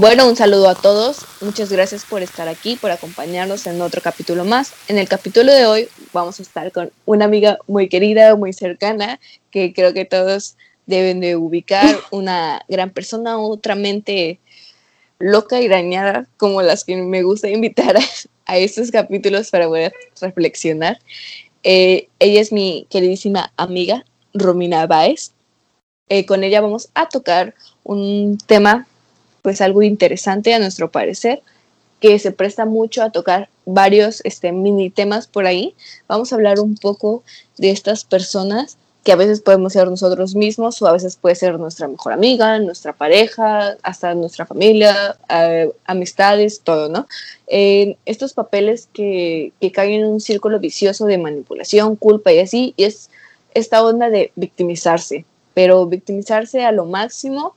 Bueno, un saludo a todos. Muchas gracias por estar aquí, por acompañarnos en otro capítulo más. En el capítulo de hoy vamos a estar con una amiga muy querida, muy cercana, que creo que todos deben de ubicar, una gran persona, otra mente loca y dañada, como las que me gusta invitar a, estos capítulos para poder reflexionar. Eh, ella es mi queridísima amiga, Romina Baez. Eh, con ella vamos a tocar un tema pues algo interesante a nuestro parecer, que se presta mucho a tocar varios este, mini temas por ahí. Vamos a hablar un poco de estas personas que a veces podemos ser nosotros mismos o a veces puede ser nuestra mejor amiga, nuestra pareja, hasta nuestra familia, amistades, todo, ¿no? Estos papeles que, que caen en un círculo vicioso de manipulación, culpa y así, y es esta onda de victimizarse, pero victimizarse a lo máximo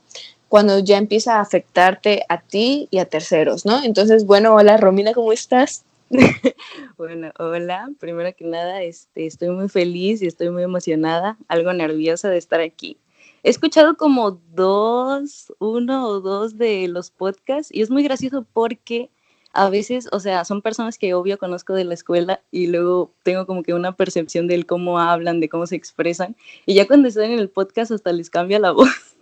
cuando ya empieza a afectarte a ti y a terceros, ¿no? Entonces, bueno, hola Romina, ¿cómo estás? bueno, hola, primero que nada, este, estoy muy feliz y estoy muy emocionada, algo nerviosa de estar aquí. He escuchado como dos, uno o dos de los podcasts y es muy gracioso porque a veces, o sea, son personas que obvio conozco de la escuela y luego tengo como que una percepción de cómo hablan, de cómo se expresan y ya cuando están en el podcast hasta les cambia la voz.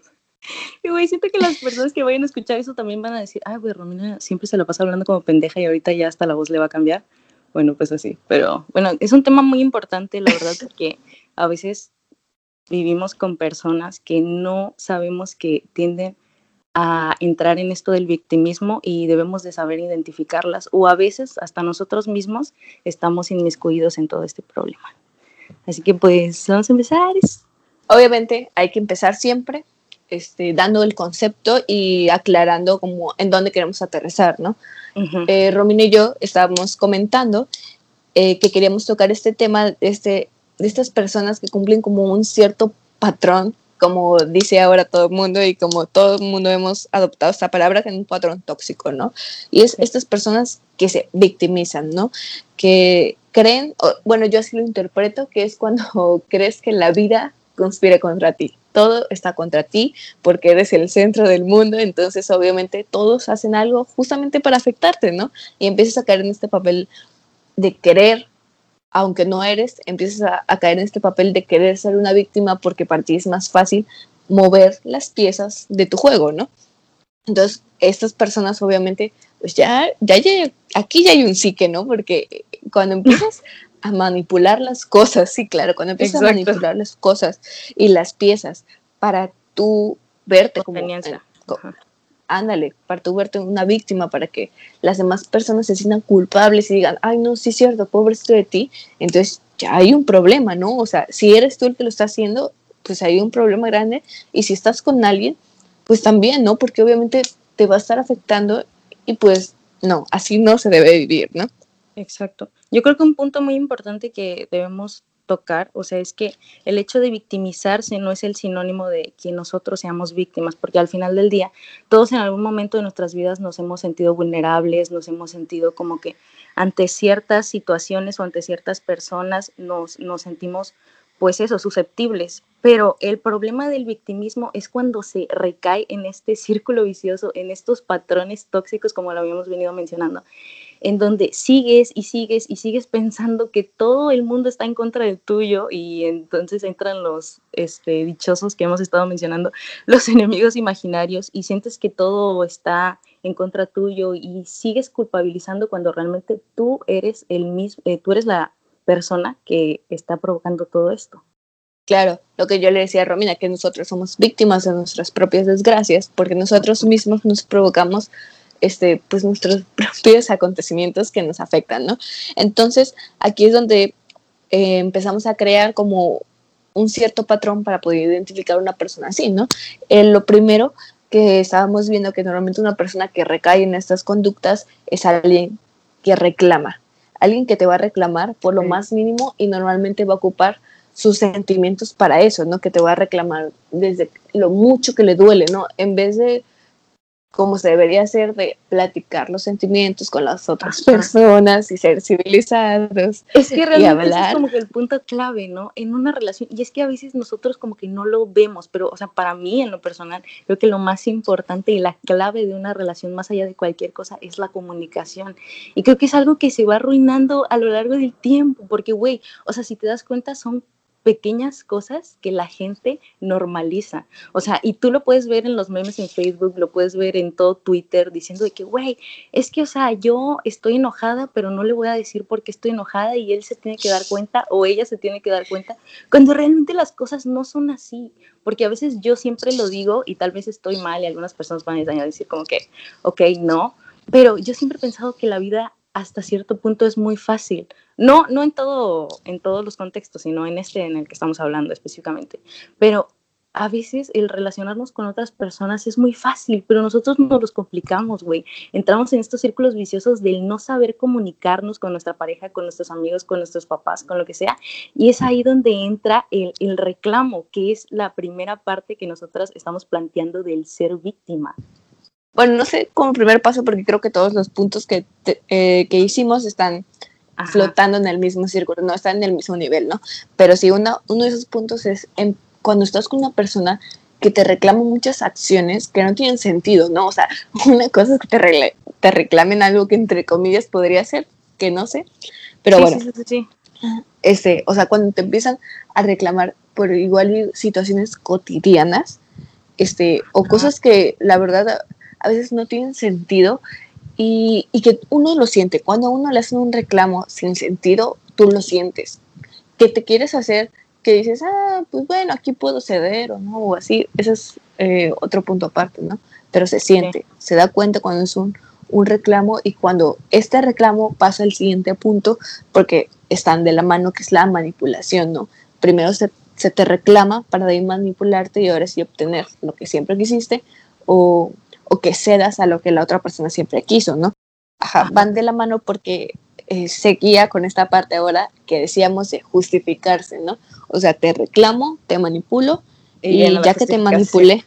Y güey, siento que las personas que vayan a escuchar eso también van a decir, ay, güey, Romina siempre se lo pasa hablando como pendeja y ahorita ya hasta la voz le va a cambiar. Bueno, pues así. Pero bueno, es un tema muy importante, la verdad, porque a veces vivimos con personas que no sabemos que tienden a entrar en esto del victimismo y debemos de saber identificarlas o a veces hasta nosotros mismos estamos inmiscuidos en todo este problema. Así que pues vamos a empezar. Obviamente hay que empezar siempre este, dando el concepto y aclarando como en dónde queremos aterrizar, ¿no? Eh, Romina y yo estábamos comentando eh, que queríamos tocar este tema este, de estas personas que cumplen como un cierto patrón, como dice ahora todo el mundo y como todo el mundo hemos adoptado esta palabra, que es un patrón tóxico, ¿no? Y es estas personas que se victimizan, ¿no? Que creen, bueno, yo así lo interpreto, que es cuando crees que la vida conspira contra ti todo está contra ti porque eres el centro del mundo, entonces obviamente todos hacen algo justamente para afectarte, ¿no? Y empiezas a caer en este papel de querer, aunque no eres, empiezas a, caer en este papel de querer ser una víctima porque para ti es más fácil mover las piezas de tu juego, ¿no? Entonces, estas personas obviamente, pues ya, ya, ya aquí ya hay un psique, ¿no? Porque cuando empiezas a manipular las cosas, sí, claro, cuando empiezas a manipular las cosas y las piezas para tú verte como... ándale, para tú verte una víctima, para que las demás personas se sientan culpables y digan, ay, no, sí es cierto, pobrecito de ti, entonces ya hay un problema, ¿no? O sea, si eres tú el que lo está haciendo, pues hay un problema grande, y si estás con alguien, pues también, ¿no? Porque obviamente te va a estar afectando y pues no, así no se debe vivir, ¿no? Exacto. Yo creo que un punto muy importante que debemos tocar, o sea, es que el hecho de victimizarse no es el sinónimo de que nosotros seamos víctimas, porque al final del día todos en algún momento de nuestras vidas nos hemos sentido vulnerables, nos hemos sentido como que ante ciertas situaciones o ante ciertas personas nos, nos sentimos pues eso, susceptibles. Pero el problema del victimismo es cuando se recae en este círculo vicioso, en estos patrones tóxicos, como lo habíamos venido mencionando, en donde sigues y sigues y sigues pensando que todo el mundo está en contra del tuyo y entonces entran los este, dichosos que hemos estado mencionando, los enemigos imaginarios y sientes que todo está en contra tuyo y sigues culpabilizando cuando realmente tú eres el mismo, eh, tú eres la persona que está provocando todo esto. Claro, lo que yo le decía a Romina, que nosotros somos víctimas de nuestras propias desgracias, porque nosotros mismos nos provocamos este, pues nuestros propios acontecimientos que nos afectan, ¿no? Entonces, aquí es donde eh, empezamos a crear como un cierto patrón para poder identificar a una persona así, ¿no? Eh, lo primero que estábamos viendo que normalmente una persona que recae en estas conductas es alguien que reclama, alguien que te va a reclamar por lo más mínimo y normalmente va a ocupar sus sentimientos para eso, ¿no? Que te va a reclamar desde lo mucho que le duele, ¿no? En vez de como se debería hacer de platicar los sentimientos con las otras personas y ser civilizados. Es que realmente es como que el punto clave, ¿no? En una relación, y es que a veces nosotros como que no lo vemos, pero, o sea, para mí en lo personal, creo que lo más importante y la clave de una relación, más allá de cualquier cosa, es la comunicación. Y creo que es algo que se va arruinando a lo largo del tiempo, porque, güey, o sea, si te das cuenta, son pequeñas cosas que la gente normaliza. O sea, y tú lo puedes ver en los memes en Facebook, lo puedes ver en todo Twitter diciendo de que, güey, es que, o sea, yo estoy enojada, pero no le voy a decir por qué estoy enojada y él se tiene que dar cuenta o ella se tiene que dar cuenta, cuando realmente las cosas no son así. Porque a veces yo siempre lo digo y tal vez estoy mal y algunas personas van a decir como que, ok, no, pero yo siempre he pensado que la vida hasta cierto punto es muy fácil. No, no en, todo, en todos los contextos, sino en este en el que estamos hablando específicamente. Pero a veces el relacionarnos con otras personas es muy fácil, pero nosotros nos los complicamos, güey. Entramos en estos círculos viciosos del no saber comunicarnos con nuestra pareja, con nuestros amigos, con nuestros papás, con lo que sea. Y es ahí donde entra el, el reclamo, que es la primera parte que nosotras estamos planteando del ser víctima bueno, no sé como primer paso porque creo que todos los puntos que, eh, que hicimos están flotando en el mismo círculo, no están en el mismo nivel, ¿no? Pero sí, uno, uno de esos puntos es cuando estás con una persona que te reclama muchas acciones que no tienen sentido, ¿no? O sea, una cosa es que te, te reclamen algo que entre comillas podría ser, que no sé, pero bueno. Sí, sí, sí. Este, o sea, cuando te empiezan a reclamar por igual situaciones cotidianas, este, o cosas que la verdad a veces no tienen sentido y, que uno lo siente. Cuando a uno le hacen un reclamo sin sentido, tú lo sientes. Que te quieres hacer, que dices, ah, pues bueno, aquí puedo ceder o no, o así. Ese es eh, otro punto aparte, ¿no? Pero se siente, se da cuenta cuando es un, un reclamo y cuando este reclamo pasa al siguiente punto, porque están de la mano, que es la manipulación, ¿no? Primero se, se te reclama para de manipularte y ahora sí obtener lo que siempre quisiste o o que cedas a lo que la otra persona siempre quiso, ¿no? Ajá, van de la mano porque eh, seguía con esta parte ahora que decíamos de justificarse, ¿no? O sea, te reclamo, te manipulo y, ya que te manipulé,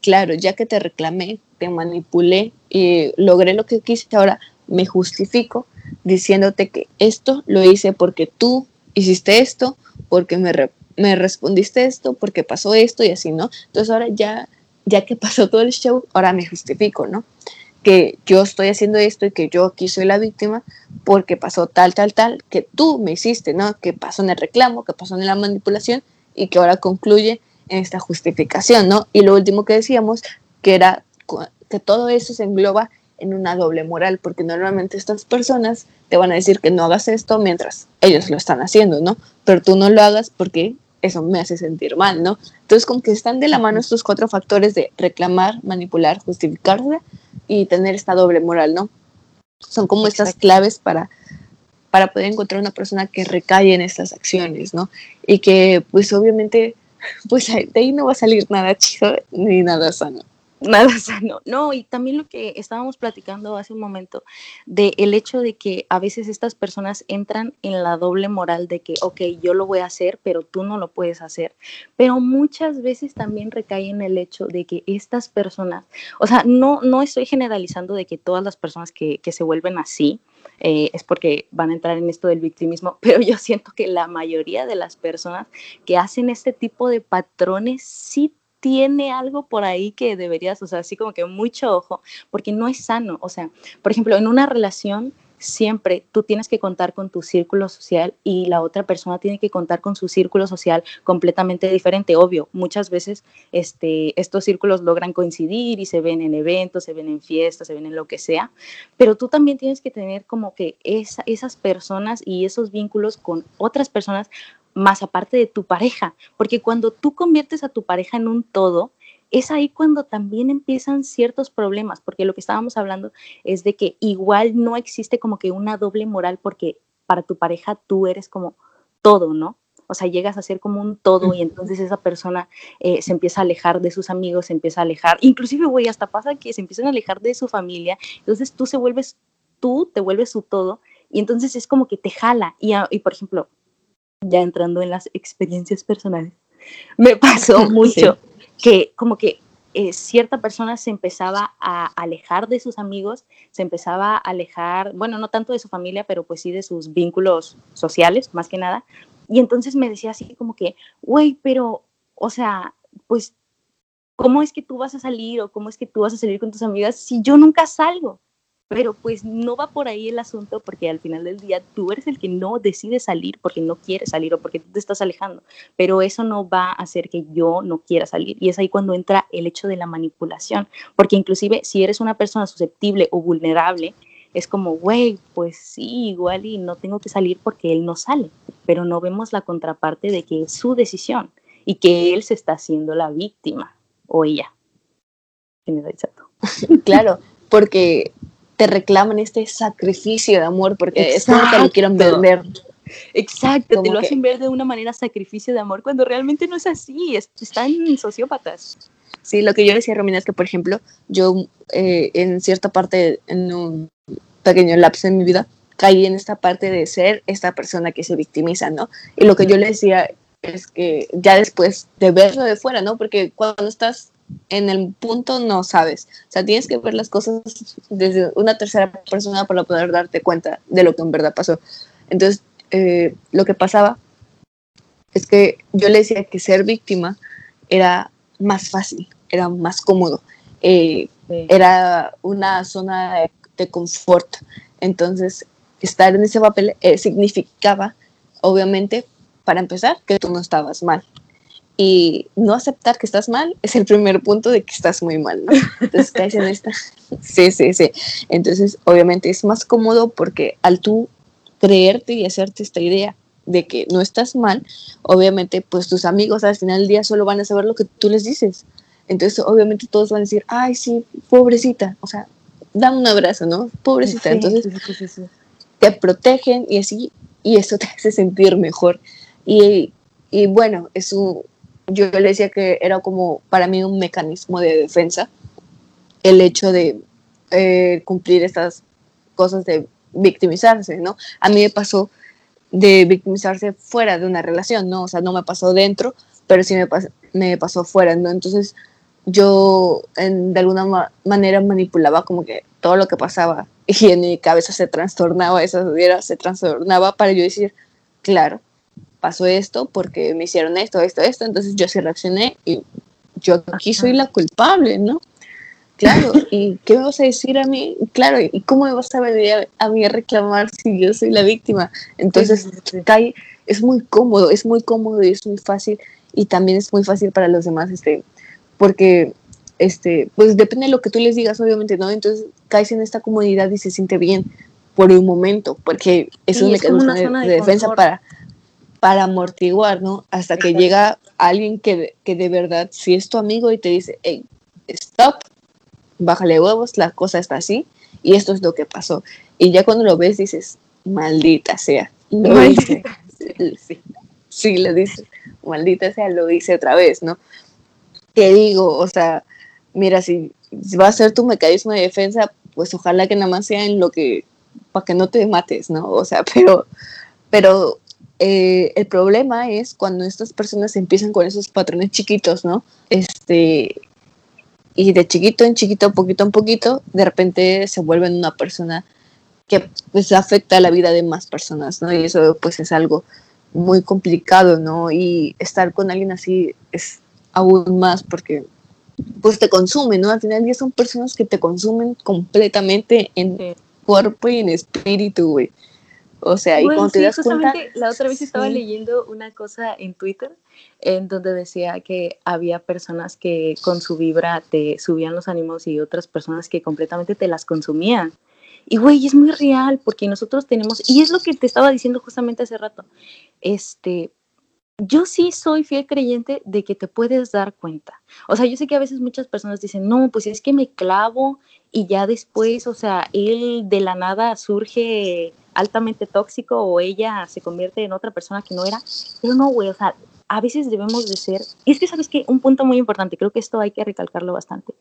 claro, ya que te reclamé, te manipulé y logré lo que quise, ahora me justifico diciéndote que esto lo hice porque tú hiciste esto, porque me, me respondiste esto, porque pasó esto y así, ¿no? Entonces ahora ya ya que pasó todo el show, ahora me justifico, ¿no? Que yo estoy haciendo esto y que yo aquí soy la víctima porque pasó tal, tal, tal, que tú me hiciste, ¿no? Que pasó en el reclamo, que pasó en la manipulación y que ahora concluye en esta justificación, ¿no? Y lo último que decíamos, que era que todo eso se engloba en una doble moral, porque normalmente estas personas te van a decir que no hagas esto mientras ellos lo están haciendo, ¿no? Pero tú no lo hagas porque eso me hace sentir mal, ¿no? Entonces, como que están de la mano estos cuatro factores de reclamar, manipular, justificarse y tener esta doble moral, ¿no? Son como estas claves para, para poder encontrar una persona que recae en estas acciones, ¿no? Y que, pues, obviamente, pues de ahí no va a salir nada chido ni nada sano nada sano. No, y también lo que estábamos platicando hace un momento, de el hecho de que a veces estas personas entran en la doble moral de que, ok, yo lo voy a hacer, pero tú no lo puedes hacer. Pero muchas veces también recae en el hecho de que estas personas, o sea, no, no estoy generalizando de que todas las personas que, que se vuelven así, eh, es porque van a entrar en esto del victimismo, pero yo siento que la mayoría de las personas que hacen este tipo de patrones sí tiene algo por ahí que deberías, o sea, así como que mucho ojo, porque no es sano. O sea, por ejemplo, en una relación siempre tú tienes que contar con tu círculo social y la otra persona tiene que contar con su círculo social completamente diferente. Obvio, muchas veces este, estos círculos logran coincidir y se ven en eventos, se ven en fiestas, se ven en lo que sea, pero tú también tienes que tener como que esa, esas personas y esos vínculos con otras personas más aparte de tu pareja, porque cuando tú conviertes a tu pareja en un todo, es ahí cuando también empiezan ciertos problemas, porque lo que estábamos hablando es de que igual no existe como que una doble moral, porque para tu pareja tú eres como todo, ¿no? O sea, llegas a ser como un todo y entonces esa persona eh, se empieza a alejar de sus amigos, se empieza a alejar, inclusive, güey, hasta pasa que se empiezan a alejar de su familia, entonces tú se vuelves, tú te vuelves su todo y entonces es como que te jala. Y, y por ejemplo, ya entrando en las experiencias personales, me pasó mucho que como que eh, cierta persona se empezaba a alejar de sus amigos, se empezaba a alejar, bueno, no tanto de su familia, pero pues sí de sus vínculos sociales, más que nada. Y entonces me decía así como que, güey, pero, o sea, pues, ¿cómo es que tú vas a salir o cómo es que tú vas a salir con tus amigas si yo nunca salgo? Pero pues no va por ahí el asunto porque al final del día tú eres el que no decide salir porque no quieres salir o porque te estás alejando, pero eso no va a hacer que yo no quiera salir y es ahí cuando entra el hecho de la manipulación, porque inclusive si eres una persona susceptible o vulnerable, es como, güey, pues sí, igual y no tengo que salir porque él no sale, pero no vemos la contraparte de que es su decisión y que él se está haciendo la víctima o ella. claro, porque te reclaman este sacrificio de amor porque es como que lo quieren vender. Exacto, te lo hacen ver de una manera sacrificio de amor cuando realmente no es así, están sociópatas. Sí, lo que yo decía, Romina, es que, por ejemplo, yo eh, en cierta parte, en un pequeño lapso en mi vida, caí en esta parte de ser esta persona que se victimiza, ¿no? Y lo que yo le decía es que ya después de verlo de fuera, ¿no? Porque cuando estás en el punto no sabes. O sea, tienes que ver las cosas desde una tercera persona para poder darte cuenta de lo que en verdad pasó. Entonces, eh, lo que pasaba es que yo le decía que ser víctima era más fácil, era más cómodo, eh, era una zona de, confort. Entonces, estar en ese papel eh, significaba, obviamente, para empezar, que tú no estabas mal. Y no aceptar que estás mal es el primer punto de que estás muy mal, ¿no? Entonces caes en esta. Sí, sí, sí. Entonces, obviamente es más cómodo porque al tú creerte y hacerte esta idea de que no estás mal, obviamente, pues tus amigos al final del día solo van a saber lo que tú les dices. Entonces, obviamente todos van a decir, ay, sí, pobrecita, o sea, dame un abrazo, ¿no? Pobrecita. Entonces, te protegen y así, y eso te hace sentir mejor. Y, y bueno, es un, yo le decía que era como para mí un mecanismo de defensa el hecho de eh, cumplir estas cosas de victimizarse, ¿no? A mí me pasó de victimizarse fuera de una relación, ¿no? O sea, no me pasó dentro, pero sí me, me pasó fuera, ¿no? Entonces yo de alguna manera manipulaba como que todo lo que pasaba y en mi cabeza se trastornaba, esa se trastornaba para yo decir, claro, pasó esto porque me hicieron esto, esto, esto, entonces yo sí reaccioné y yo aquí soy la culpable, ¿no? Claro, ¿y qué me vas a decir a mí? Claro, ¿y cómo me vas a venir a, mí a reclamar si yo soy la víctima? Entonces, cae, es muy cómodo, es muy cómodo y es muy fácil y también es muy fácil para los demás, este, porque, este, pues depende de lo que tú les digas, obviamente, ¿no? Entonces, caes en esta comodidad y se siente bien por un momento, porque es un mecanismo de, de defensa para para amortiguar, ¿no? Hasta que llega alguien que, que, de verdad, si es tu amigo y te dice, hey, stop, bájale huevos, la cosa está así y esto es lo que pasó. Y ya cuando lo ves dices, maldita sea, lo hice. Sí, sí, lo dices, maldita sea, lo hice otra vez, ¿no? ¿Qué digo? O sea, mira, si va a ser tu mecanismo de defensa, pues ojalá que nada más sea en lo que, para que no te mates, ¿no? O sea, pero, pero eh, el problema es cuando estas personas empiezan con esos patrones chiquitos, ¿no? Este, y de chiquito en chiquito, poquito en poquito, de repente se vuelven una persona que pues afecta a la vida de más personas, ¿no? Y eso pues es algo muy complicado, ¿no? Y estar con alguien así es aún más porque pues te consumen, ¿no? Al final ya son personas que te consumen completamente en cuerpo y en espíritu, güey. O sea, y cuando te das cuenta... La otra vez estaba leyendo una cosa en Twitter en donde decía que había personas que con su vibra te subían los ánimos y otras personas que completamente te las consumían. Y güey, es muy real porque nosotros tenemos, y es lo que te estaba diciendo justamente hace rato, este, yo sí soy fiel creyente de que te puedes dar cuenta. O sea, yo sé que a veces muchas personas dicen, no, pues es que me clavo y ya después, o sea, él de la nada surge altamente tóxico o ella se convierte en otra persona que no era. Pero no, güey, o sea, a veces debemos de ser, y es que sabes que un punto muy importante, creo que esto hay que recalcarlo bastante,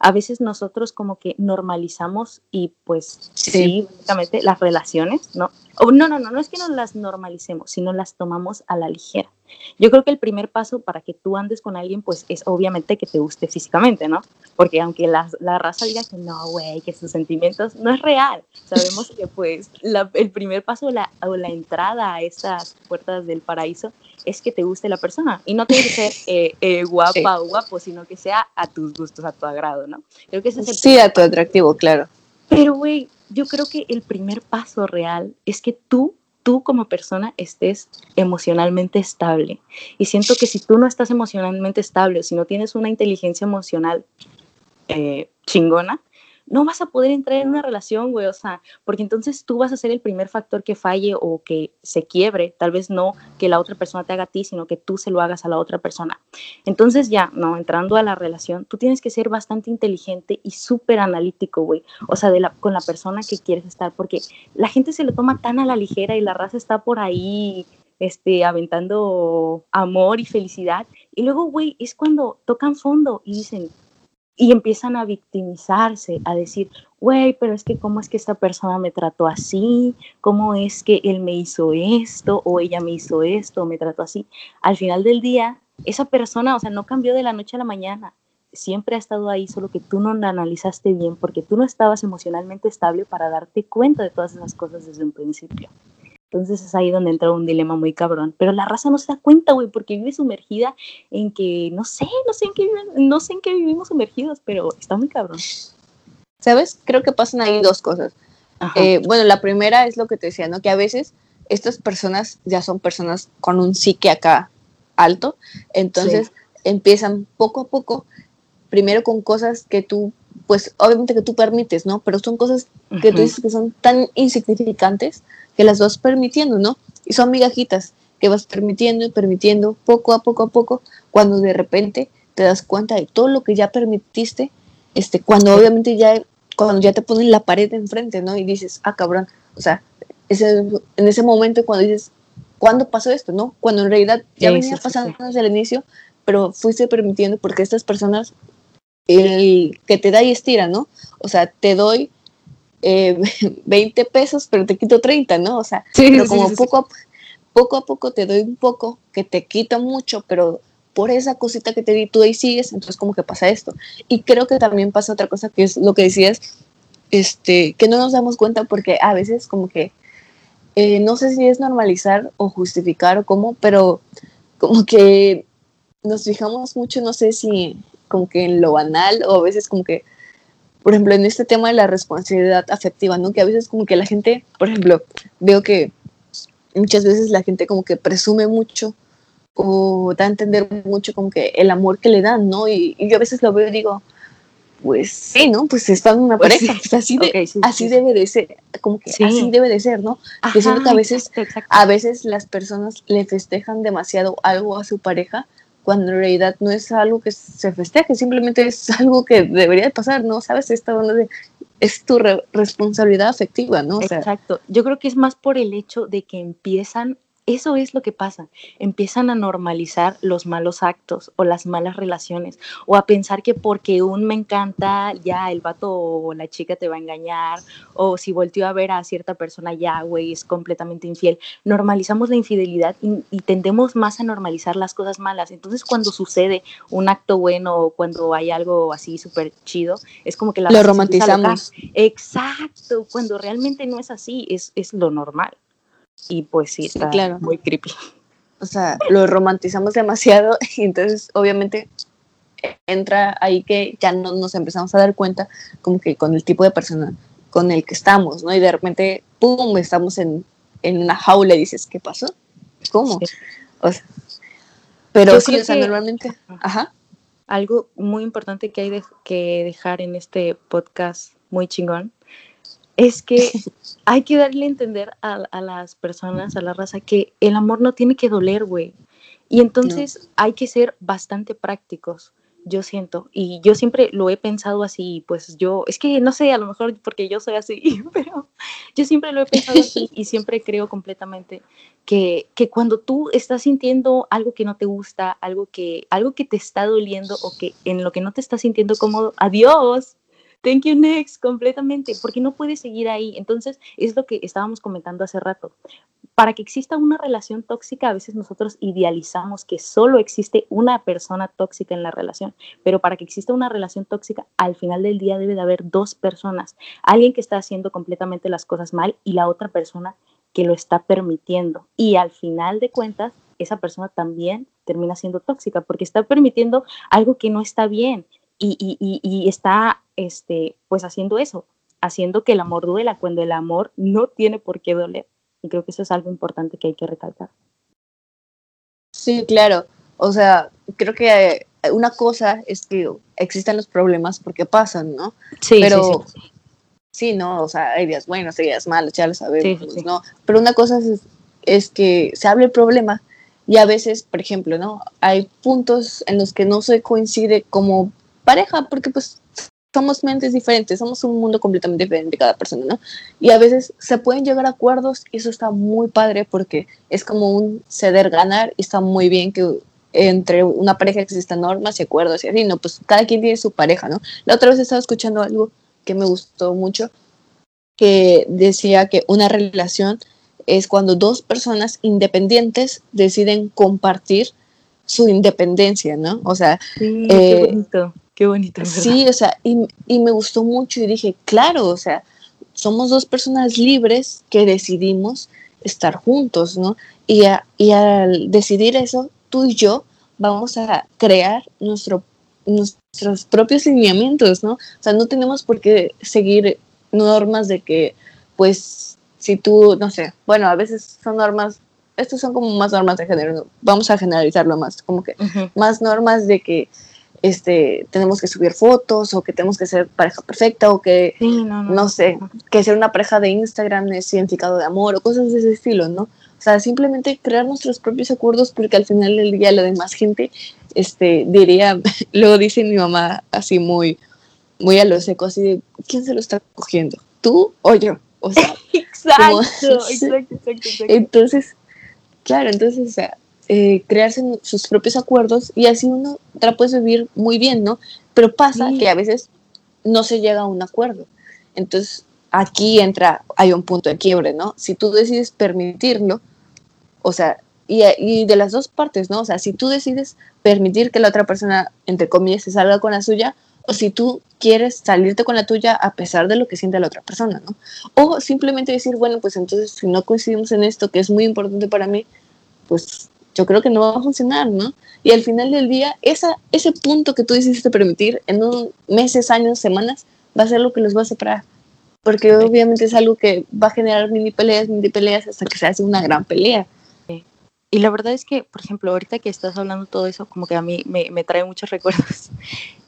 a veces nosotros como que normalizamos y pues sí, básicamente las relaciones, ¿no? O no, no, no, no es que no las normalicemos, sino las tomamos a la ligera. Yo creo que el primer paso para que tú andes con alguien, pues es obviamente que te guste físicamente, ¿no? Porque aunque la, la raza diga que no, güey, que sus sentimientos, no es real. Sabemos que pues el primer paso la, o la entrada a esas puertas del paraíso es que te guste la persona. Y no tiene que ser eh, eh, guapa o guapo, sino que sea a tus gustos, a tu agrado, ¿no? Creo que ese es el Sí, a tu atractivo, claro. Pero, güey, yo creo que el primer paso real es que tú tú como persona estés emocionalmente estable. Y siento que si tú no estás emocionalmente estable o si no tienes una inteligencia emocional eh, chingona, no vas a poder entrar en una relación, güey, o sea, porque entonces tú vas a ser el primer factor que falle o que se quiebre, tal vez no que la otra persona te haga a ti, sino que tú se lo hagas a la otra persona. Entonces ya, no, entrando a la relación, tú tienes que ser bastante inteligente y súper analítico, güey, o sea, con la persona que quieres estar, porque la gente se lo toma tan a la ligera y la raza está por ahí este, aventando amor y felicidad. Y luego, güey, es cuando tocan fondo y dicen, y empiezan a victimizarse, a decir, güey, pero es que cómo es que esta persona me trató así, cómo es que él me hizo esto o ella me hizo esto, o me trató así. Al final del día, esa persona, o sea, no cambió de la noche a la mañana, siempre ha estado ahí, solo que tú no la analizaste bien porque tú no estabas emocionalmente estable para darte cuenta de todas esas cosas desde un principio. Entonces es ahí donde entra un dilema muy cabrón. Pero la raza no se da cuenta, güey, porque vive sumergida en que, no sé, no sé en qué, no sé en qué vivimos sumergidos, pero está muy cabrón. ¿Sabes? Creo que pasan ahí dos cosas. Eh, bueno, la primera es lo que te decía, ¿no? Que a veces estas personas ya son personas con un psique acá alto, entonces empiezan poco a poco, primero con cosas que tú, pues obviamente que tú permites, ¿no? Pero son cosas que tú dices que son tan insignificantes que las vas permitiendo, ¿no? Y son migajitas que vas permitiendo y permitiendo poco a poco a poco, cuando de repente te das cuenta de todo lo que ya permitiste, este, cuando obviamente ya, cuando ya te ponen la pared enfrente, ¿no? Y dices, ah, cabrón, o sea, ese, en ese momento cuando dices, ¿cuándo pasó esto, no? Cuando en realidad ya venía pasando desde el inicio, pero fuiste permitiendo porque estas personas, el que te da y estira, ¿no? O sea, te doy eh, 20 pesos, pero te quito 30, ¿no? O sea, pero como poco, a, poco a poco te doy un poco, que te quito mucho, pero por esa cosita que te di, tú ahí sigues, entonces como que pasa esto. Y creo que también pasa otra cosa, que es lo que decías, este, que no nos damos cuenta porque a veces como que, eh, no sé si es normalizar o justificar o cómo, pero como que nos fijamos mucho, no sé si como que en lo banal o a veces como que por ejemplo, en este tema de la responsabilidad afectiva, ¿no? Que a veces como que la gente, por ejemplo, veo que muchas veces la gente como que presume mucho o da a entender mucho como que el amor que le dan, ¿no? Y, yo a veces lo veo y digo, pues sí, ¿no? Pues están en una pues pareja, pues así, así debe de ser, como que así debe de ser, ¿no? que siento que a veces, a veces las personas le festejan demasiado algo a su pareja cuando en realidad no es algo que se festeje, simplemente es algo que debería de pasar, ¿no? Sabes, esta onda de es tu responsabilidad afectiva, ¿no? Exacto. Yo creo que es más por el hecho de que empiezan eso es lo que pasa. Empiezan a normalizar los malos actos o las malas relaciones o a pensar que porque un me encanta, ya el vato o la chica te va a engañar o si volteó a ver a cierta persona, ya, güey, es completamente infiel. Normalizamos la infidelidad y, tendemos más a normalizar las cosas malas. Entonces, cuando sucede un acto bueno o cuando hay algo así súper chido, es como que la lo romantizamos. Exacto, cuando realmente no es así, es, es lo normal. Y pues sí, está claro. muy creepy. O sea, lo romantizamos demasiado y entonces obviamente entra ahí que ya no nos empezamos a dar cuenta como que con el tipo de persona con el que estamos, ¿no? Y de repente, ¡pum!, estamos en, en una jaula y dices, ¿qué pasó? ¿Cómo? O sea, pero sí, o sea, normalmente, ajá. Algo muy importante que hay que dejar en este podcast muy chingón es que hay que darle a entender a, las personas, a la raza, que el amor no tiene que doler, güey. Y entonces hay que ser bastante prácticos, yo siento. Y yo siempre lo he pensado así, pues yo, es que no sé, a lo mejor porque yo soy así, pero yo siempre lo he pensado así y siempre creo completamente que, que cuando tú estás sintiendo algo que no te gusta, algo que, algo que te está doliendo o que en lo que no te estás sintiendo cómodo, adiós, thank you next, completamente, porque no puedes seguir ahí. Entonces, es lo que estábamos comentando hace rato. para que exista una relación tóxica, a veces nosotros idealizamos que solo existe una persona tóxica en la relación, pero para que exista una relación tóxica, al final del día debe de haber dos personas, alguien que está haciendo completamente las cosas mal y la otra persona que lo está permitiendo. Y al final de cuentas, esa persona también termina siendo tóxica porque está permitiendo algo que no está bien y, y está este, pues haciendo eso, haciendo que el amor duela cuando el amor no tiene por qué doler. Y creo que eso es algo importante que hay que recalcar. Sí, claro. O sea, creo que una cosa es que existan los problemas porque pasan, ¿no? Sí, Pero, sí, sí. ¿no? O sea, hay días buenos, hay días malos, ya lo sabemos, ¿no? Pero una cosa es, es que se hable el problema y a veces, por ejemplo, ¿no? Hay puntos en los que no se coincide como pareja porque pues somos mentes diferentes, somos un mundo completamente diferente cada persona, ¿no? Y a veces se pueden llegar a acuerdos y eso está muy padre porque es como un ceder ganar y está muy bien que entre una pareja existan normas y acuerdos y así, ¿no? Pues cada quien tiene su pareja, ¿no? La otra vez estaba escuchando algo que me gustó mucho que decía que una relación es cuando dos personas independientes deciden compartir su independencia, ¿no? O sea, sí, qué eh, bonito. Qué bonito. Sí, o sea, y, y, me gustó mucho y dije, claro, o sea, somos dos personas libres que decidimos estar juntos, ¿no? Y, y al decidir eso, tú y yo vamos a crear nuestro, nuestros propios lineamientos, ¿no? O sea, no tenemos por qué seguir normas de que, pues, si tú, no sé, bueno, a veces son normas, estos son como más normas de género, vamos a generalizarlo más, como que más normas de que este, tenemos que subir fotos o que tenemos que ser pareja perfecta o que, no, sé, que ser una pareja de Instagram es significado de amor o cosas de ese estilo, ¿no? O sea, simplemente crear nuestros propios acuerdos porque al final del día la demás gente, este, diría, luego dice mi mamá así muy, muy a lo seco, así de, ¿quién se lo está cogiendo? ¿Tú o yo? O sea, exacto, exacto, exacto, exacto. Entonces, claro, entonces, o sea, eh, crearse sus propios acuerdos y así uno la puede vivir muy bien, ¿no? Pero pasa que a veces no se llega a un acuerdo. Entonces, aquí entra, hay un punto de quiebre, ¿no? Si tú decides permitirlo, o sea, y, y, de las dos partes, ¿no? O sea, si tú decides permitir que la otra persona, entre comillas, se salga con la suya, o si tú quieres salirte con la tuya a pesar de lo que siente la otra persona, ¿no? O simplemente decir, bueno, pues entonces si no coincidimos en esto, que es muy importante para mí, pues yo creo que no va a funcionar, ¿no? Y al final del día, esa, ese punto que tú decidiste permitir en un meses, años, semanas, va a ser lo que los va a separar. Porque obviamente es algo que va a generar mini peleas, mini peleas, hasta que se hace una gran pelea. Y la verdad es que, por ejemplo, ahorita que estás hablando todo eso, como que a mí me, me trae muchos recuerdos.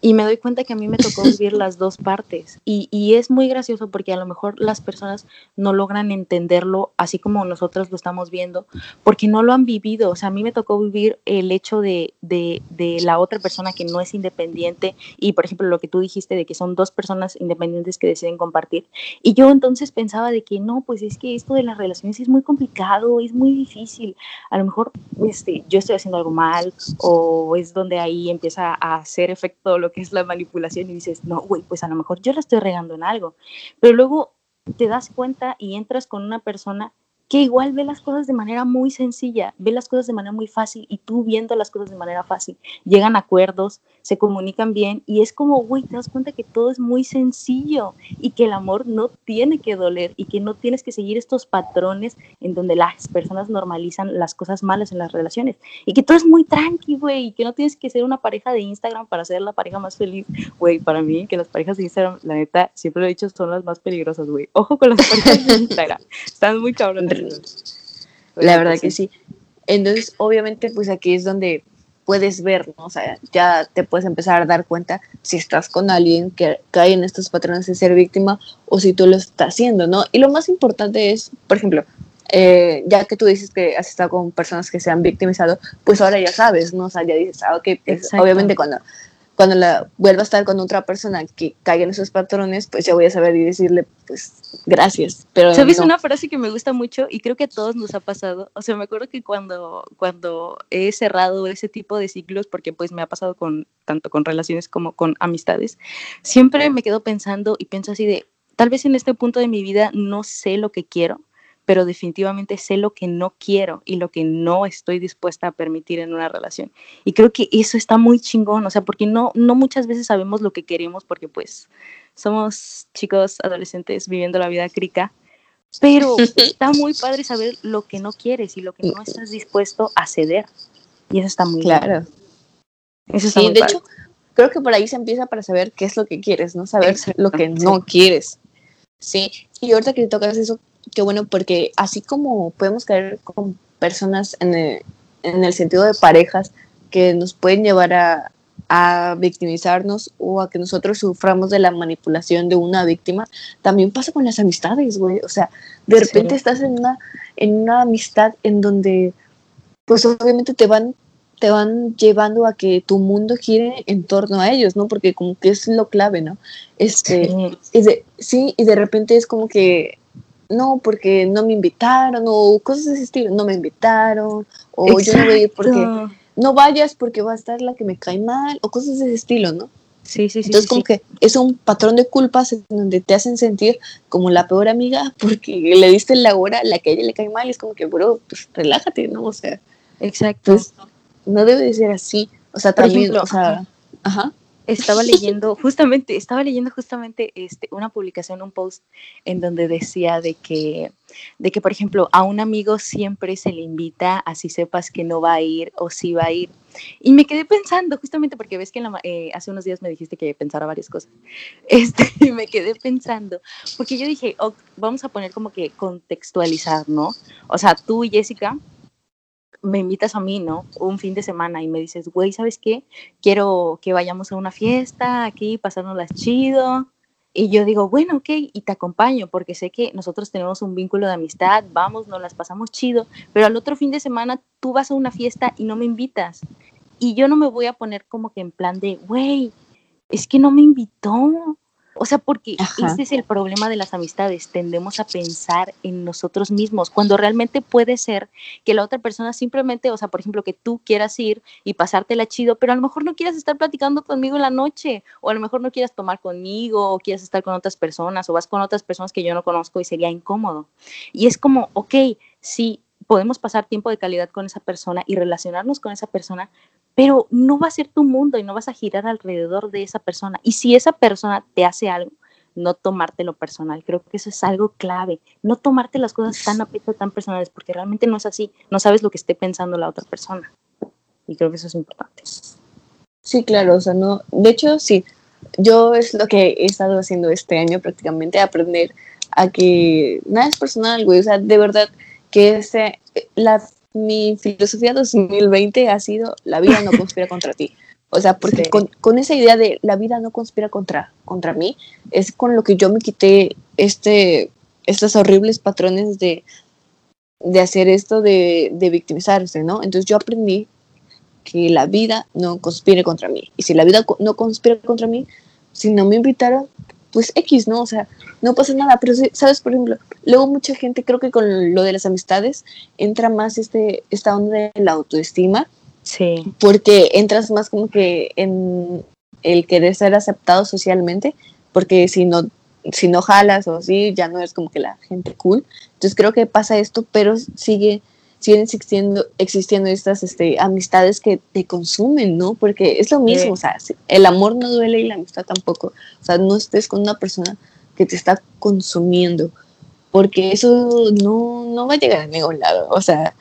Y me doy cuenta que a mí me tocó vivir las dos partes. Y, y, es muy gracioso porque a lo mejor las personas no logran entenderlo así como nosotros lo estamos viendo, porque no lo han vivido. O sea, a mí me tocó vivir el hecho de, de, de la otra persona que no es independiente. Y, por ejemplo, lo que tú dijiste de que son dos personas independientes que deciden compartir. Y yo entonces pensaba de que no, pues es que esto de las relaciones es muy complicado, es muy difícil. A lo mejor este, yo estoy haciendo algo mal o es donde ahí empieza a hacer efecto lo que es la manipulación y dices, no, güey, pues a lo mejor yo la estoy regando en algo. Pero luego te das cuenta y entras con una persona que igual ve las cosas de manera muy sencilla, ve las cosas de manera muy fácil y tú viendo las cosas de manera fácil, llegan a acuerdos, se comunican bien y es como, güey, te das cuenta que todo es muy sencillo y que el amor no tiene que doler y que no tienes que seguir estos patrones en donde las personas normalizan las cosas malas en las relaciones y que todo es muy tranqui, güey, y que no tienes que ser una pareja de Instagram para ser la pareja más feliz, güey, para mí que las parejas de Instagram, la neta, siempre lo he dicho, son las más peligrosas, güey. Ojo con las parejas de Instagram, están muy cabrones. La verdad que sí. Entonces, obviamente, pues aquí es donde puedes ver, ¿no? O sea, ya te puedes empezar a dar cuenta si estás con alguien que cae en estos patrones de ser víctima o si tú lo estás haciendo, ¿no? Y lo más importante es, por ejemplo, eh, ya que tú dices que has estado con personas que se han victimizado, pues ahora ya sabes, ¿no? O sea, ya dices, ah, ok, pues, obviamente cuando cuando la vuelva a estar con otra persona que caiga en esos patrones, pues ya voy a saber y decirle, pues, gracias. Pero ¿Sabes una frase que me gusta mucho y creo que a todos nos ha pasado? O sea, me acuerdo que cuando, cuando he cerrado ese tipo de ciclos, porque pues me ha pasado con tanto con relaciones como con amistades, siempre me quedo pensando y pienso así de, tal vez en este punto de mi vida no sé lo que quiero, pero definitivamente sé lo que no quiero y lo que no estoy dispuesta a permitir en una relación. Y creo que eso está muy chingón, o sea, porque no, no muchas veces sabemos lo que queremos porque pues somos chicos adolescentes viviendo la vida crica, pero está muy padre saber lo que no quieres y lo que no estás dispuesto a ceder. Y eso está muy claro. Eso está sí, de hecho, creo que por ahí se empieza para saber qué es lo que quieres, ¿no? Saber lo que no quieres. Sí, y ahorita que tocas eso, qué bueno, porque así como podemos caer con personas en el, en el sentido de parejas que nos pueden llevar a, a victimizarnos o a que nosotros suframos de la manipulación de una víctima, también pasa con las amistades, güey. O sea, de repente estás en una, en una amistad en donde, pues obviamente te van, te van llevando a que tu mundo gire en torno a ellos, ¿no? Porque como que es lo clave, ¿no? Este, sí. Y de, sí, y de repente es como que no, porque no me invitaron, o cosas de ese estilo, no me invitaron, o yo no voy a ir porque no vayas porque va a estar la que me cae mal, o cosas de ese estilo, ¿no? Sí, sí, sí. Entonces, como que es un patrón de culpas en donde te hacen sentir como la peor amiga porque le diste la hora a la que a ella le cae mal y es como que, bro, pues relájate, ¿no? O sea, exacto. Pues, no debe de ser así. O sea, también, o sea, ajá estaba leyendo justamente, estaba leyendo justamente este, una publicación, un post en donde decía de que, de que, por ejemplo, a un amigo siempre se le invita así sepas que no va a ir o sí va a ir. Y me quedé pensando, justamente porque ves que eh, hace unos días me dijiste que pensara varias cosas. Este, y me quedé pensando, porque yo dije, vamos a poner como que contextualizar, ¿no? O sea, tú y Jessica me invitas a mí, ¿no? Un fin de semana y me dices, güey, ¿sabes qué? Quiero que vayamos a una fiesta aquí, pasárnoslas chido. Y yo digo, bueno, ok, y te acompaño porque sé que nosotros tenemos un vínculo de amistad, vamos, nos las pasamos chido, pero al otro fin de semana tú vas a una fiesta y no me invitas. Y yo no me voy a poner como que en plan de, güey, es que no me invitó, o sea, porque ese es el problema de las amistades, tendemos a pensar en nosotros mismos, cuando realmente puede ser que la otra persona simplemente, o sea, por ejemplo, que tú quieras ir y pasártela chido, pero a lo mejor no quieras estar platicando conmigo en la noche, o a lo mejor no quieras tomar conmigo, o quieras estar con otras personas, o vas con otras personas que yo no conozco y sería incómodo. Y es como, ok, sí, podemos pasar tiempo de calidad con esa persona y relacionarnos con esa persona, pero no va a ser tu mundo y no vas a girar alrededor de esa persona. Y si esa persona te hace algo, no tomártelo personal. Creo que eso es algo clave. No tomarte las cosas tan a pecho, tan personales, porque realmente no es así. No sabes lo que esté pensando la otra persona. Y creo que eso es importante. Sí, claro. O sea, no. De hecho, sí. Yo es lo que he estado haciendo este año prácticamente, aprender a que nada es personal, güey. O sea, de verdad que este, la mi filosofía 2020 ha sido la vida no conspira contra ti. O sea, porque con, con, esa idea de la vida no conspira contra, contra mí, es con lo que yo me quité este, estos horribles patrones de, de hacer esto de, de victimizarse, ¿no? Entonces yo aprendí que la vida no conspire contra mí. Y si la vida no conspira contra mí, si no me invitaron, pues X, ¿no? O sea, no pasa nada. Pero, ¿sabes? Por ejemplo, luego mucha gente, creo que con lo de las amistades, entra más este, esta onda de la autoestima. Sí. Porque entras más como que en el querer ser aceptado socialmente, porque si no, si no jalas o así, ya no eres como que la gente cool. Entonces creo que pasa esto, pero sigue siguen existiendo, existiendo estas este, amistades que te consumen, ¿no? Porque es lo mismo, o sea, el amor no duele y la amistad tampoco. O sea, no estés con una persona que te está consumiendo, porque eso no, no va a llegar a ningún lado, o sea,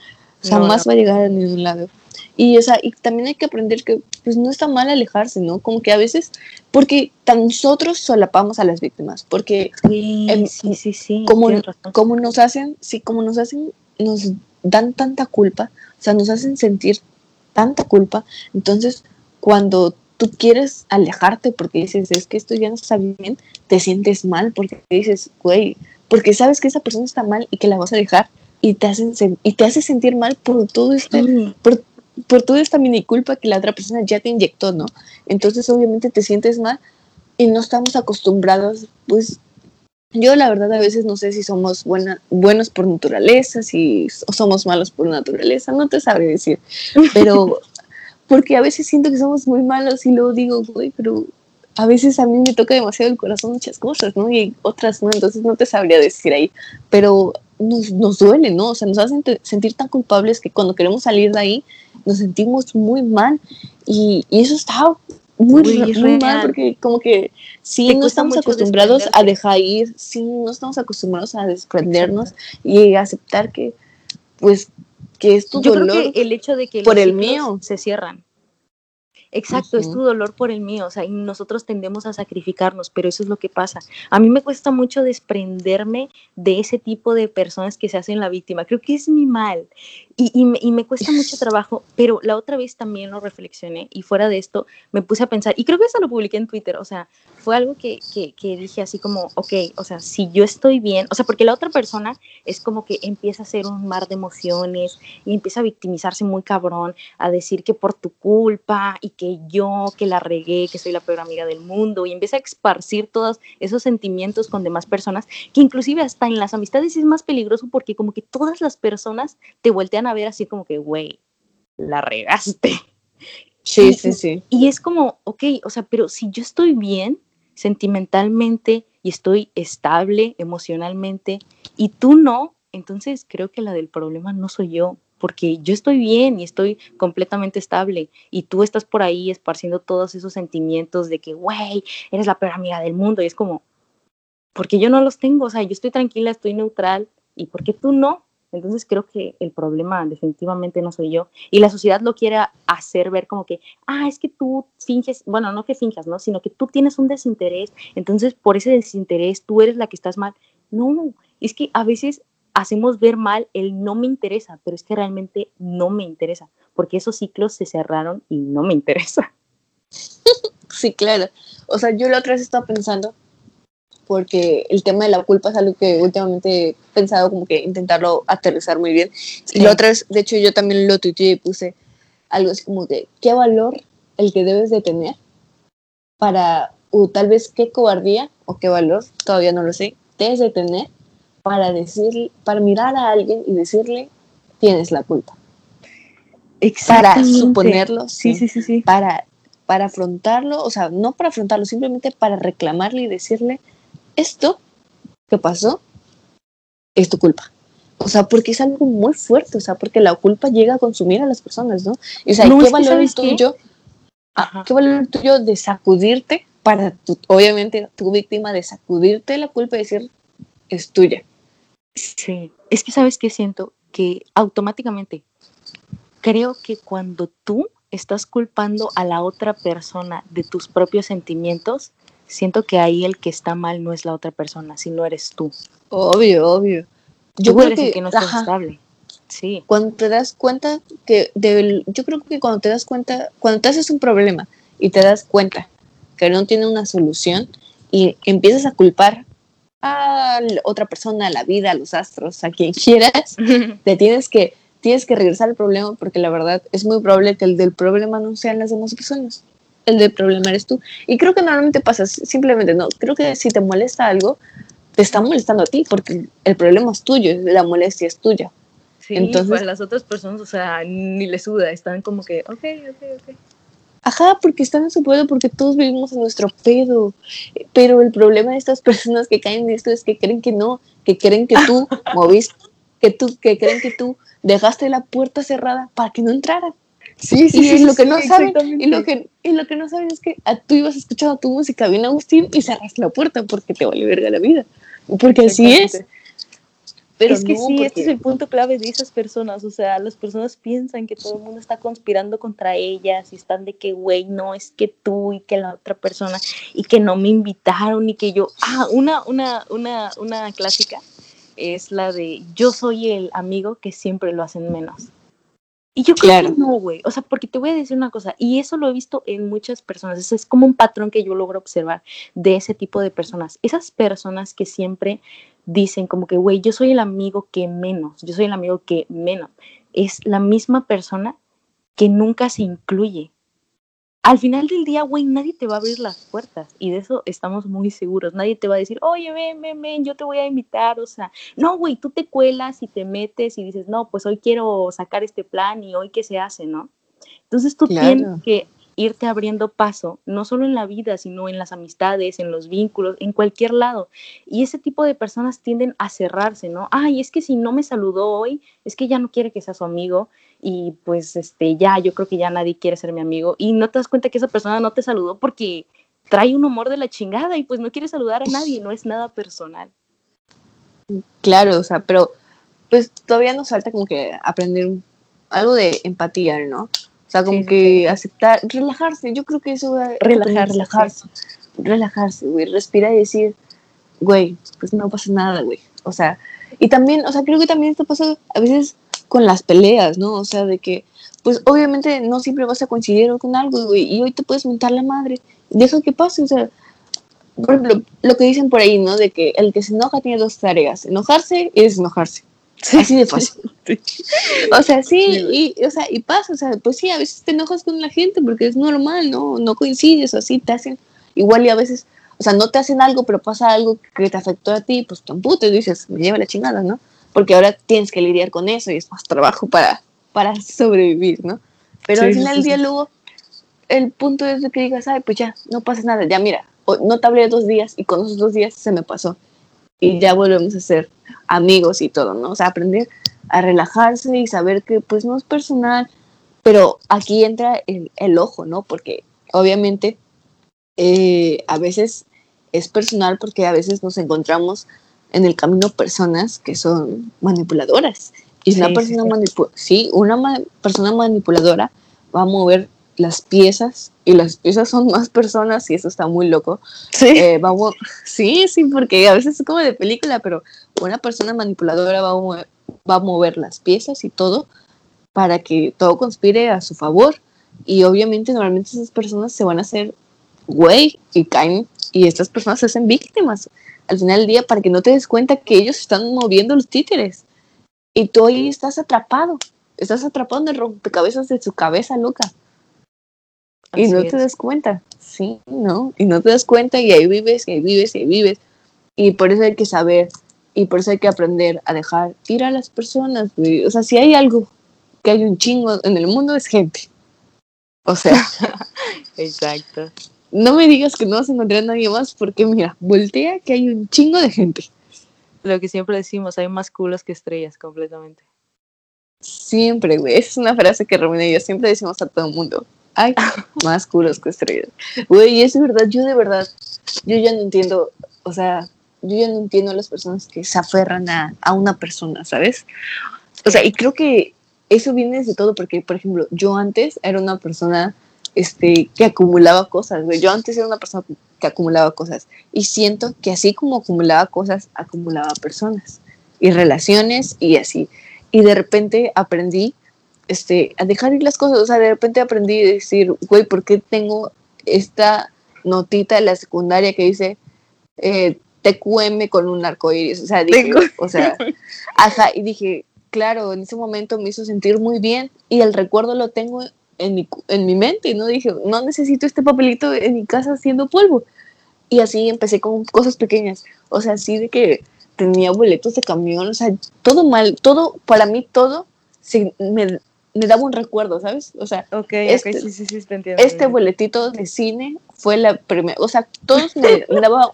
jamás va a llegar a ningún lado. Y, o sea, y también hay que aprender que pues no está mal alejarse, ¿no? Como que a veces, porque nosotros solapamos a las víctimas, porque sí, sí, sí, sí, como, como nos hacen, sí, como nos hacen, nos dan tanta culpa, o sea, nos hacen sentir tanta culpa. Entonces, cuando tú quieres alejarte porque dices, es que esto ya no está bien, te sientes mal porque dices, güey, porque sabes que esa persona está mal y que la vas a dejar y te hacen y te hace sentir mal por todo este por, por toda esta mini culpa que la otra persona ya te inyectó, ¿no? Entonces, obviamente te sientes mal y no estamos acostumbrados pues yo la verdad a veces no sé si somos buena, buenos por naturaleza, si o somos malos por naturaleza, no te sabré decir, pero porque a veces siento que somos muy malos y luego digo, güey, pero a veces a mí me toca demasiado el corazón muchas cosas, ¿no? Y otras no, entonces no te sabría decir ahí, pero nos, nos duele, ¿no? O sea, nos hacen sentir tan culpables que cuando queremos salir de ahí nos sentimos muy mal y, y eso está muy, muy, mal porque como que sí no estamos acostumbrados a dejar ir, sí no estamos acostumbrados a desprendernos y aceptar que pues que es tu dolor el hecho de que por el mío. se cierran. Exacto, es tu dolor por el mío, o sea, y nosotros tendemos a sacrificarnos, pero eso es lo que pasa. A mí me cuesta mucho desprenderme de ese tipo de personas que se hacen la víctima. Creo que es mi mal y, y, me, cuesta mucho trabajo, pero la otra vez también lo reflexioné y fuera de esto me puse a pensar, y creo que eso lo publiqué en Twitter, o sea, fue algo que, que, que dije así como, ok, o sea, si yo estoy bien, o sea, porque la otra persona es como que empieza a hacer un mar de emociones y empieza a victimizarse muy cabrón, a decir que por tu culpa y que yo, que la regué, que soy la peor amiga del mundo, y empieza a esparcir todos esos sentimientos con demás personas, que inclusive hasta en las amistades es más peligroso porque como que todas las personas te voltean a ver así como que, güey, la regaste. Sí, sí, sí. Y es como, ok, o sea, pero si yo estoy bien sentimentalmente y estoy estable emocionalmente y tú no, entonces creo que la del problema no soy yo, porque yo estoy bien y estoy completamente estable y tú estás por ahí esparciendo todos esos sentimientos de que, güey, eres la peor amiga del mundo y es como, porque yo no los tengo, o sea, yo estoy tranquila, estoy neutral y porque tú no. Entonces creo que el problema definitivamente no soy yo. Y la sociedad lo quiere hacer ver como que, ah, es que tú finges, bueno, no que finjas, ¿no? Sino que tú tienes un desinterés. Entonces por ese desinterés tú eres la que estás mal. No, es que a veces hacemos ver mal el no me interesa, pero es que realmente no me interesa, porque esos ciclos se cerraron y no me interesa. Sí, claro. O sea, yo la otra vez estaba pensando, porque el tema de la culpa es algo que últimamente he pensado como que intentarlo aterrizar muy bien. Y la otra vez, de hecho, yo también lo tuiteé y puse algo así como que, ¿qué valor el que debes de tener para, o tal vez qué cobardía o qué valor, todavía no lo sé, debes de tener para decir, para mirar a alguien y decirle, tienes la culpa. Para suponerlo, sí, sí, sí, sí. Para, para afrontarlo, o sea, no para afrontarlo, simplemente para reclamarle y decirle, esto que pasó es tu culpa. O sea, porque es algo muy fuerte, o sea, porque la culpa llega a consumir a las personas, ¿no? Y, o sea, ¿qué valor es tuyo? ¿Qué valor tuyo de sacudirte para, tu, obviamente, tu víctima, de sacudirte la culpa y decir, es tuya? Sí, es que sabes que siento que automáticamente creo que cuando tú estás culpando a la otra persona de tus propios sentimientos, siento que ahí el que está mal no es la otra persona, sino eres tú. Obvio, obvio. Yo creo que, que no estás estable. Sí. Cuando te das cuenta que, de, yo creo que cuando te das cuenta, cuando te haces un problema y te das cuenta que no tiene una solución y empiezas a culpar a otra persona, a la vida, a los astros, a quien quieras, te tienes que, tienes que regresar al problema porque la verdad es muy probable que el del problema no sean las demás personas. El del problema eres tú. Y creo que normalmente pasa simplemente, no, creo que si te molesta algo, te está molestando a ti porque el problema es tuyo, la molestia es tuya. Sí, Entonces, pues las otras personas, o sea, ni les suda, están como que, ok, ok, ok. Ajá, porque están en su pedo, porque todos vivimos en nuestro pedo. Pero el problema de estas personas que caen en esto es que creen que no, que creen que tú moviste, que tú, que creen que tú dejaste la puerta cerrada para que no entraran. Sí, sí, y lo que no saben, y lo que, y lo que no saben es que tú ibas escuchando tu música bien Agustín y cerraste la puerta porque te vale verga la vida. Porque así es. Pero es que sí, este es el punto clave de esas personas. O sea, las personas piensan que todo el mundo está conspirando contra ellas y están de que, güey, no, es que tú y que la otra persona y que no me invitaron y que yo. Ah, una, una, una, una clásica es la de yo soy el amigo que siempre lo hacen menos. Y yo creo que no, güey. O sea, porque te voy a decir una cosa, y eso lo he visto en muchas personas. es como un patrón que yo logro observar de ese tipo de personas. Esas personas que siempre dicen como que, güey, yo soy el amigo que menos, yo soy el amigo que menos. Es la misma persona que nunca se incluye. Al final del día, güey, nadie te va a abrir las puertas y de eso estamos muy seguros. Nadie te va a decir, oye, ven, ven, ven, yo te voy a invitar. O sea, no, güey, tú te cuelas y te metes y dices, no, pues hoy quiero sacar este plan y hoy qué se hace, ¿no? Entonces tú tienes que irte abriendo paso, no solo en la vida, sino en las amistades, en los vínculos, en cualquier lado. Y ese tipo de personas tienden a cerrarse, ¿no? Ay, es que si no me saludó hoy, es que ya no quiere que sea su amigo y pues este ya yo creo que ya nadie quiere ser mi amigo y no te das cuenta que esa persona no te saludó porque trae un humor de la chingada y pues no quiere saludar a nadie, no es nada personal. Claro, o sea, pero pues todavía nos falta como que aprender algo de empatía, ¿no? O sea, como que aceptar, relajarse, yo creo que eso va relajarse, relajarse, relajarse, güey, respirar y decir, güey, pues no pasa nada, güey. O sea, y también, o sea, creo que también esto pasa a veces con las peleas, ¿no? O sea, de que, pues obviamente no siempre vas a coincidir con algo, güey, y hoy te puedes montar la madre, deja que pase, o sea, por ejemplo, lo que dicen por ahí, ¿no? De que el que se enoja tiene dos tareas, enojarse y desenojarse. Así de fácil. o sea, sí, Y, o sea, y pasa, o sea, pues sí, a veces te enojas con la gente porque es normal, ¿no? No coincides, o así te hacen igual y a veces, o sea, no te hacen algo, pero pasa algo que te afectó a ti, pues te y dices, me lleva la chingada, ¿no? Porque ahora tienes que lidiar con eso y es más trabajo para, para sobrevivir, ¿no? Pero al final del día luego, el punto es de que digas, ay, pues ya, no pasa nada, ya mira, no te hablé dos días y con esos dos días se me pasó y ya volvemos a ser amigos y todo, ¿no? O sea, aprender a relajarse y saber que pues no es personal, pero aquí entra el, ojo, ¿no? Porque obviamente eh, a veces es personal porque a veces nos encontramos en el camino personas que son manipuladoras. Y una persona sí, una persona manipuladora va a mover las piezas y las piezas son más personas y eso está muy loco. Sí. Eh, vamos, sí, sí, porque a veces es como de película, pero una persona manipuladora va a, mover, va a mover las piezas y todo para que todo conspire a su favor. Y obviamente normalmente esas personas se van a hacer güey y caen y estas personas se hacen víctimas al final del día para que no te des cuenta que ellos están moviendo los títeres y tú ahí estás atrapado, estás atrapado en el rompecabezas de su cabeza loca y no te das cuenta, sí, ¿no? Y no te das cuenta y ahí vives, y ahí vives, y ahí vives. Y por eso hay que saber, y por eso hay que aprender a dejar ir a las personas, O sea, si hay algo que hay un chingo en el mundo es gente. O sea. Exacto. No me digas que no vas a encontrar a nadie más porque mira, voltea que hay un chingo de gente. Lo que siempre decimos, hay más culos que estrellas completamente. Siempre, güey. Esa es una frase que Romina y yo siempre decimos a todo el mundo. Ay, más culos que estrellas. Güey, es verdad, yo de verdad, yo ya no entiendo, o sea, yo ya no entiendo a las personas que se aferran a, a una persona, ¿sabes? O sea, y creo que eso viene desde todo, porque, por ejemplo, yo antes era una persona este, que acumulaba cosas, güey. Yo antes era una persona que acumulaba cosas. Y siento que así como acumulaba cosas, acumulaba personas y relaciones y así. Y de repente aprendí este, a dejar ir las cosas. O sea, de repente aprendí a decir, güey, ¿por qué tengo esta notita de la secundaria que dice eh, TQM con un arco iris? O sea, dije, o sea, ajá, y dije, claro, en ese momento me hizo sentir muy bien y el recuerdo lo tengo en mi, en mi mente, ¿no? Dije, no necesito este papelito en mi casa haciendo polvo. Y así empecé con cosas pequeñas. O sea, así de que tenía boletos de camión, o sea, todo mal, todo, para mí todo se, me, me daba un recuerdo, ¿sabes? O sea, este, sí, sí, sí, te entiendo, este boletito de cine fue la primera, o sea, todos me, daba,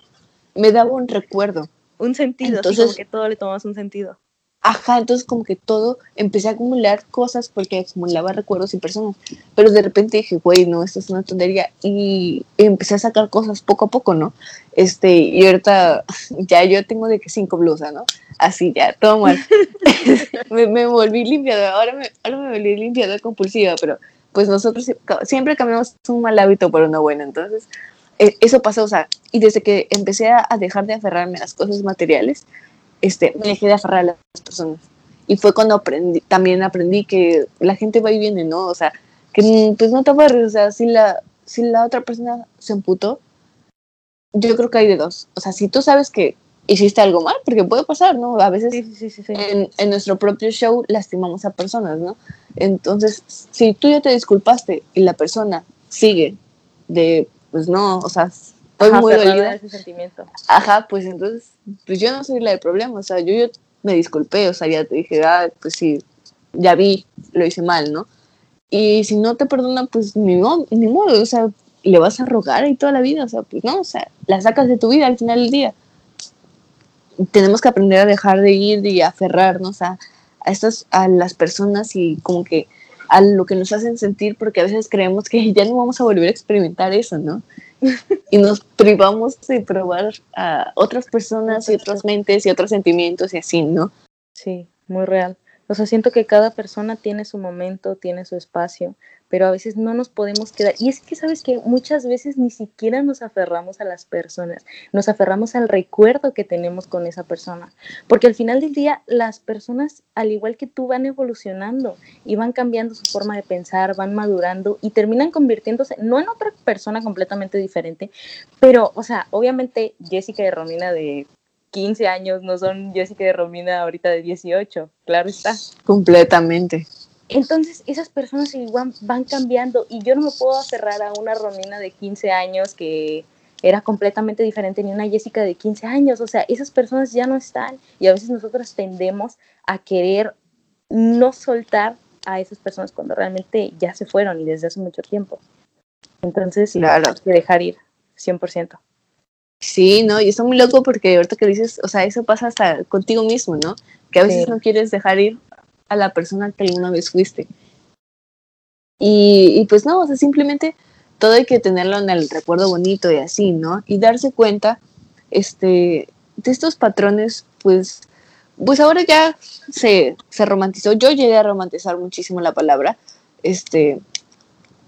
me daba un recuerdo. Un sentido, entonces, así como que todo le tomas un sentido. Ajá, entonces como que todo, empecé a acumular cosas porque acumulaba recuerdos y personas, pero de repente dije, güey, no, esto es una tontería, y empecé a sacar cosas poco a poco, ¿no? Este, y ahorita ya yo tengo de que cinco blusas, ¿no? Así ya, todo mal. me, me, volví limpiadora, ahora me, ahora me volví limpiadora compulsiva, pero pues nosotros siempre cambiamos un mal hábito por uno bueno, entonces eh, eso pasó, o sea, y desde que empecé a, a dejar de aferrarme a las cosas materiales, este, me dejé de aferrar a las personas. Y fue cuando aprendí, también aprendí que la gente va y viene, ¿no? O sea, que pues no te aferres, o sea, si la, si la otra persona se emputó, yo creo que hay de dos. O sea, si tú sabes que hiciste algo mal, porque puede pasar, ¿no? A veces en, en, nuestro propio show lastimamos a personas, ¿no? Entonces, si tú ya te disculpaste y la persona sigue de, pues no, o sea, estoy muy dolida. Ese sentimiento. Ajá, pues entonces, pues yo no soy la del problema, o sea, yo, yo me disculpé, o sea, ya te dije, ah, pues sí, ya vi, lo hice mal, ¿no? Y si no te perdona, pues ni modo, ni modo, o sea, le vas a rogar ahí toda la vida, o sea, pues no, o sea, la sacas de tu vida al final del día. Tenemos que aprender a dejar de ir y aferrarnos a, a, estas, a las personas y como que a lo que nos hacen sentir, porque a veces creemos que ya no vamos a volver a experimentar eso, ¿no? y nos privamos de probar a otras personas y otras mentes y otros sentimientos y así, ¿no? Sí, muy real. O sea, siento que cada persona tiene su momento, tiene su espacio, pero a veces no nos podemos quedar. Y es que, ¿sabes que Muchas veces ni siquiera nos aferramos a las personas, nos aferramos al recuerdo que tenemos con esa persona. Porque al final del día, las personas, al igual que tú, van evolucionando y van cambiando su forma de pensar, van madurando y terminan convirtiéndose, no en otra persona completamente diferente, pero, o sea, obviamente Jessica y Romina de 15 años no son Jessica y Romina ahorita de 18, claro está. Completamente. Entonces esas personas igual van cambiando y yo no me puedo aferrar a una Romina de 15 años que era completamente diferente ni una Jessica de 15 años, o sea, esas personas ya no están y a veces nosotros tendemos a querer no soltar a esas personas cuando realmente ya se fueron y desde hace mucho tiempo. Entonces, claro. hay que dejar ir, 100%. Sí, no, y está muy loco porque ahorita que dices, o sea, eso pasa hasta contigo mismo, ¿no? Que a veces no quieres dejar ir a la persona que alguna vez fuiste. Y, pues no, o sea, simplemente todo hay que tenerlo en el recuerdo bonito y así, ¿no? Y darse cuenta, este, de estos patrones, pues, pues ahora ya se, se romantizó. Yo llegué a romantizar muchísimo la palabra, este,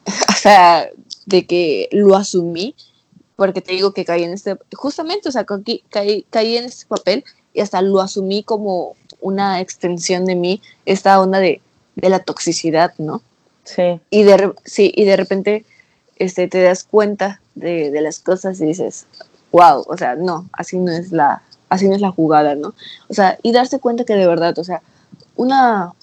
o sea, de que lo asumí porque te digo que caí en este, justamente, o sea, caí, caí, en este papel y hasta lo asumí como una extensión de mí, esta onda de, de la toxicidad, ¿no? Sí. Y de, sí, y de repente este, te das cuenta de, de, las cosas y dices, wow, o sea, no, así no es la, así no es la jugada, ¿no? O sea, y darse cuenta que de verdad, o sea, una,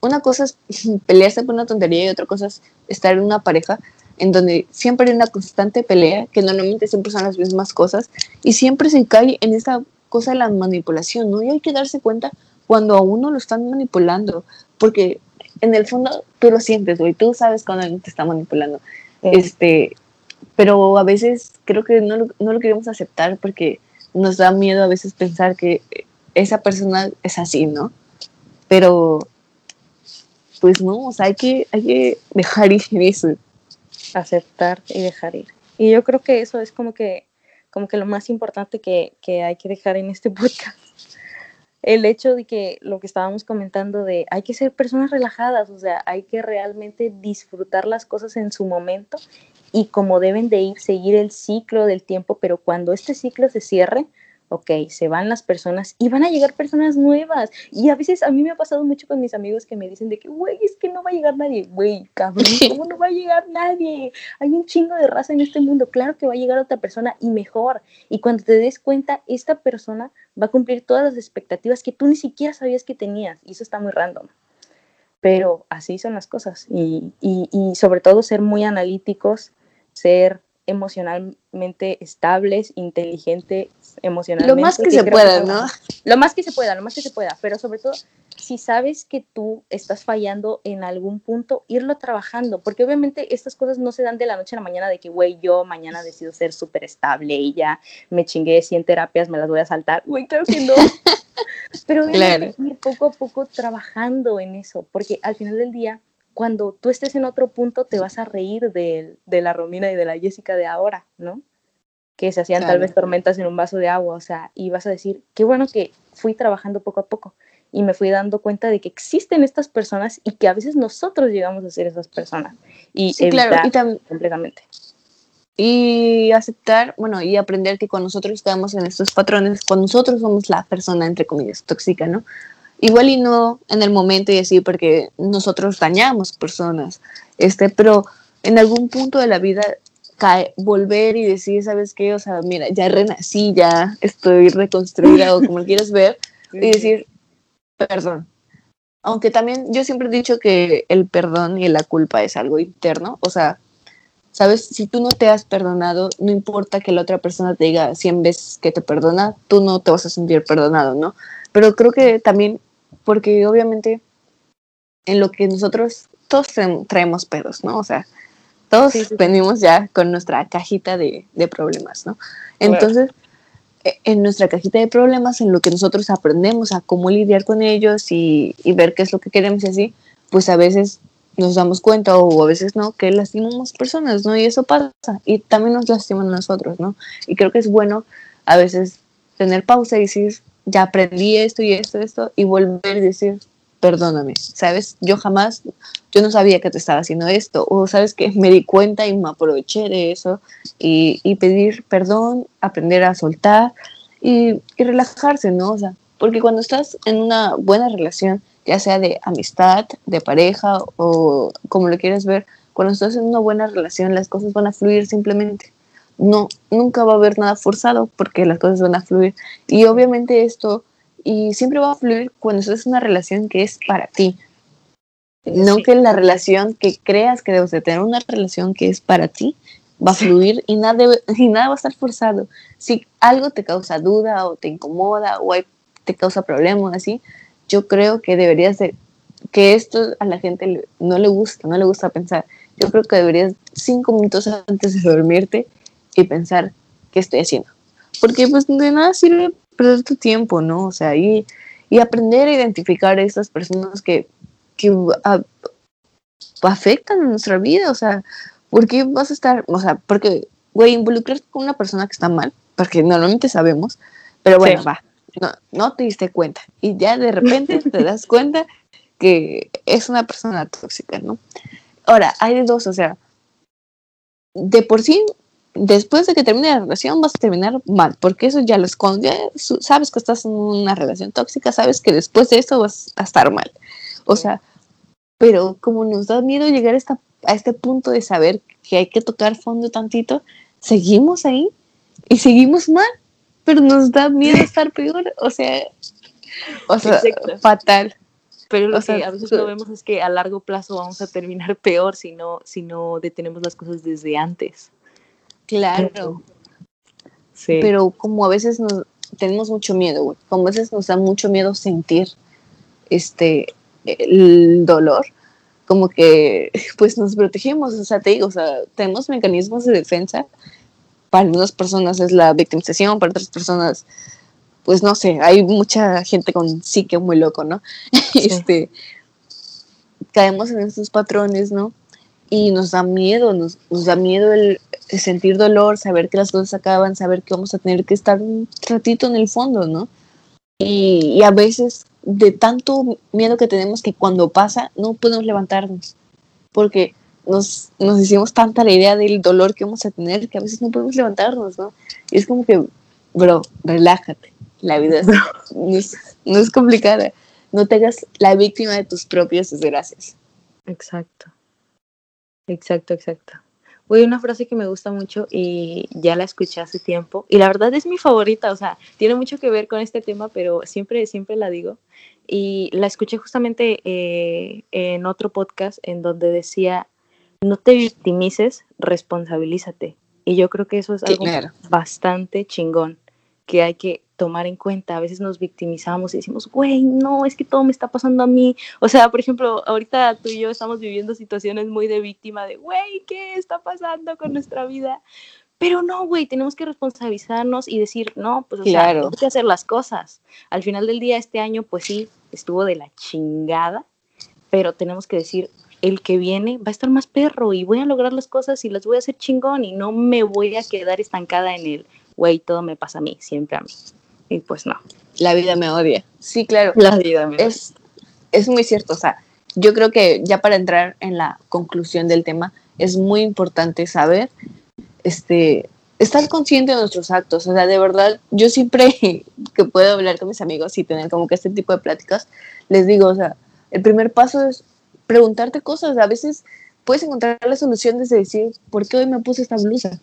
una cosa es pelearse por una tontería y otra cosa es estar en una pareja en donde siempre hay una constante pelea, que normalmente siempre son las mismas cosas, y siempre se cae en esa cosa de la manipulación, ¿no? Y hay que darse cuenta cuando a uno lo están manipulando, porque en el fondo tú lo sientes, güey, tú sabes cuando alguien te está manipulando. Este, pero a veces creo que no lo, no lo queremos aceptar porque nos da miedo a veces pensar que esa persona es así, ¿no? Pero, pues no, o sea, hay que, hay que dejar ir eso aceptar y dejar ir. Y yo creo que eso es como que, como que lo más importante que, que hay que dejar en este podcast. El hecho de que lo que estábamos comentando de hay que ser personas relajadas, o sea, hay que realmente disfrutar las cosas en su momento y como deben de ir, seguir el ciclo del tiempo, pero cuando este ciclo se cierre, ok, se van las personas y van a llegar personas nuevas. Y a veces a mí me ha pasado mucho con mis amigos que me dicen de que, güey, es que no va a llegar nadie. Güey, cabrón, ¿cómo no va a llegar nadie? Hay un chingo de raza en este mundo. Claro que va a llegar otra persona y mejor. Y cuando te des cuenta, esta persona va a cumplir todas las expectativas que tú ni siquiera sabías que tenías. Y eso está muy random. Pero así son las cosas. Y, y, y sobre todo ser muy analíticos, ser emocionalmente estables, inteligentes emocionalmente. Lo más que, se pueda, ¿no? Lo más que se pueda, lo más que se pueda, pero sobre todo si sabes que tú estás fallando en algún punto, irlo trabajando, porque obviamente estas cosas no se dan de la noche a la mañana de que, güey, yo mañana decido ser súper estable y ya me chingué 100 terapias, me las voy a saltar. Güey, claro que no. pero obviamente ir poco a poco trabajando en eso, porque al final del día cuando tú estés en otro punto te vas a reír de, de, la Romina y de la Jessica de ahora, ¿no? Que se hacían tal vez tormentas en un vaso de agua, o sea, y vas a decir, qué bueno que fui trabajando poco a poco y me fui dando cuenta de que existen estas personas y que a veces nosotros llegamos a ser esas personas. Y sí, claro, y completamente. Y aceptar, bueno, y aprender que cuando nosotros estamos en estos patrones, cuando nosotros somos la persona, entre comillas, tóxica, ¿no? Igual y no en el momento y así porque nosotros dañamos personas, este, pero en algún punto de la vida cae, volver y decir, ¿sabes qué? O sea, mira, ya renací, ya estoy reconstruida o como quieras ver, y decir, perdón. Aunque también yo siempre he dicho que el perdón y la culpa es algo interno, o sea, ¿sabes? Si tú no te has perdonado, no importa que la otra persona te diga 100 veces que te perdona, tú no te vas a sentir perdonado, ¿no? Pero creo que también porque obviamente en lo que nosotros todos traemos pedos, ¿no? O sea, todos venimos ya con nuestra cajita de, problemas, ¿no? Entonces, e, en nuestra cajita de problemas, en lo que nosotros aprendemos a cómo lidiar con ellos y, y ver qué es lo que queremos y así, pues a veces nos damos cuenta o a veces no que lastimamos personas, ¿no? Y eso pasa y también nos lastiman a nosotros, ¿no? Y creo que es bueno a veces tener pausa y decir, ya aprendí esto y esto, esto, y volver y decir, perdóname, ¿sabes? Yo jamás, yo no sabía que te estaba haciendo esto, o sabes que me di cuenta y me aproveché de eso, y, y pedir perdón, aprender a soltar y, y relajarse, ¿no? O sea, porque cuando estás en una buena relación, ya sea de amistad, de pareja o como lo quieras ver, cuando estás en una buena relación las cosas van a fluir simplemente. No, nunca va a haber nada forzado porque las cosas van a fluir. Y obviamente esto, y siempre va a fluir cuando estás en una relación que es para ti. No que la relación que creas que debes de tener, una relación que es para ti, va a fluir y nada, y nada va a estar forzado. Si algo te causa duda o te incomoda o te causa problemas así, yo creo que deberías de, que esto a la gente no le gusta, no le gusta pensar. Yo creo que deberías cinco minutos antes de dormirte y pensar qué estoy haciendo. Porque pues de nada sirve perder tu tiempo, ¿no? O sea, y, y aprender a identificar a estas personas que, que afectan a nuestra vida, o sea, ¿por qué vas a estar, o sea, porque, güey, involucrarte con una persona que está mal, porque normalmente sabemos, pero bueno, va, no, no te diste cuenta y ya de repente te das cuenta que es una persona tóxica, ¿no? Ahora, hay de dos, o sea, de por sí, después de que termine la relación vas a terminar mal, porque eso ya lo esconde, sabes que estás en una relación tóxica, sabes que después de eso vas a estar mal. O sea, pero como nos da miedo llegar a, esta, a este punto de saber que hay que tocar fondo tantito, seguimos ahí y seguimos mal pero nos da miedo estar peor, o sea, o sea fatal. Pero lo que a veces no vemos es que a largo plazo vamos a terminar peor si no, si no detenemos las cosas desde antes. Claro. Sí. Pero como a veces nos, tenemos mucho miedo, güey. Como a veces nos da mucho miedo sentir este el dolor, como que pues nos protegemos, o sea, te digo, o sea, tenemos mecanismos de defensa para algunas personas es la victimización, para otras personas, pues no sé, hay mucha gente con psique muy loco, ¿no? este, caemos en estos patrones, ¿no? Y nos da miedo, nos, nos da miedo el, sentir dolor, saber que las cosas acaban, saber que vamos a tener que estar un ratito en el fondo, ¿no? Y, y, a veces de tanto miedo que tenemos que cuando pasa no podemos levantarnos, porque nos, nos hicimos tanta la idea del dolor que vamos a tener que a veces no podemos levantarnos, ¿no? Y es como que, bro, relájate. La vida no, es, complicada. No te hagas la víctima de tus propias desgracias. Exacto. Exacto, exacto. Voy una frase que me gusta mucho y ya la escuché hace tiempo y la verdad es mi favorita, o sea, tiene mucho que ver con este tema, pero siempre, siempre la digo. Y la escuché justamente eh, en otro podcast en donde decía, no te victimices, responsabilízate. Y yo creo que eso es algo bastante chingón que hay que tomar en cuenta. A veces nos victimizamos y decimos, güey, no, es que todo me está pasando a mí. O sea, por ejemplo, ahorita tú y yo estamos viviendo situaciones muy de víctima de, güey, ¿qué está pasando con nuestra vida? Pero no, güey, tenemos que responsabilizarnos y decir, no, pues, o sea, tenemos que hacer las cosas. Al final del día, este año, pues sí, estuvo de la chingada, pero tenemos que decir, el que viene va a estar más perro y voy a lograr las cosas y las voy a hacer chingón y no me voy a quedar estancada en el, güey, todo me pasa a mí, siempre a mí. Y pues no. La vida me odia. Sí, claro. La vida me es, Es muy cierto, o sea, yo creo que ya para entrar en la conclusión del tema, es muy importante saber, este, estar consciente de nuestros actos. O sea, de verdad, yo siempre que puedo hablar con mis amigos y tener como que este tipo de pláticas, les digo, o sea, el primer paso es preguntarte cosas. A veces puedes encontrar la solución desde decir, ¿por qué hoy me puse esta blusa?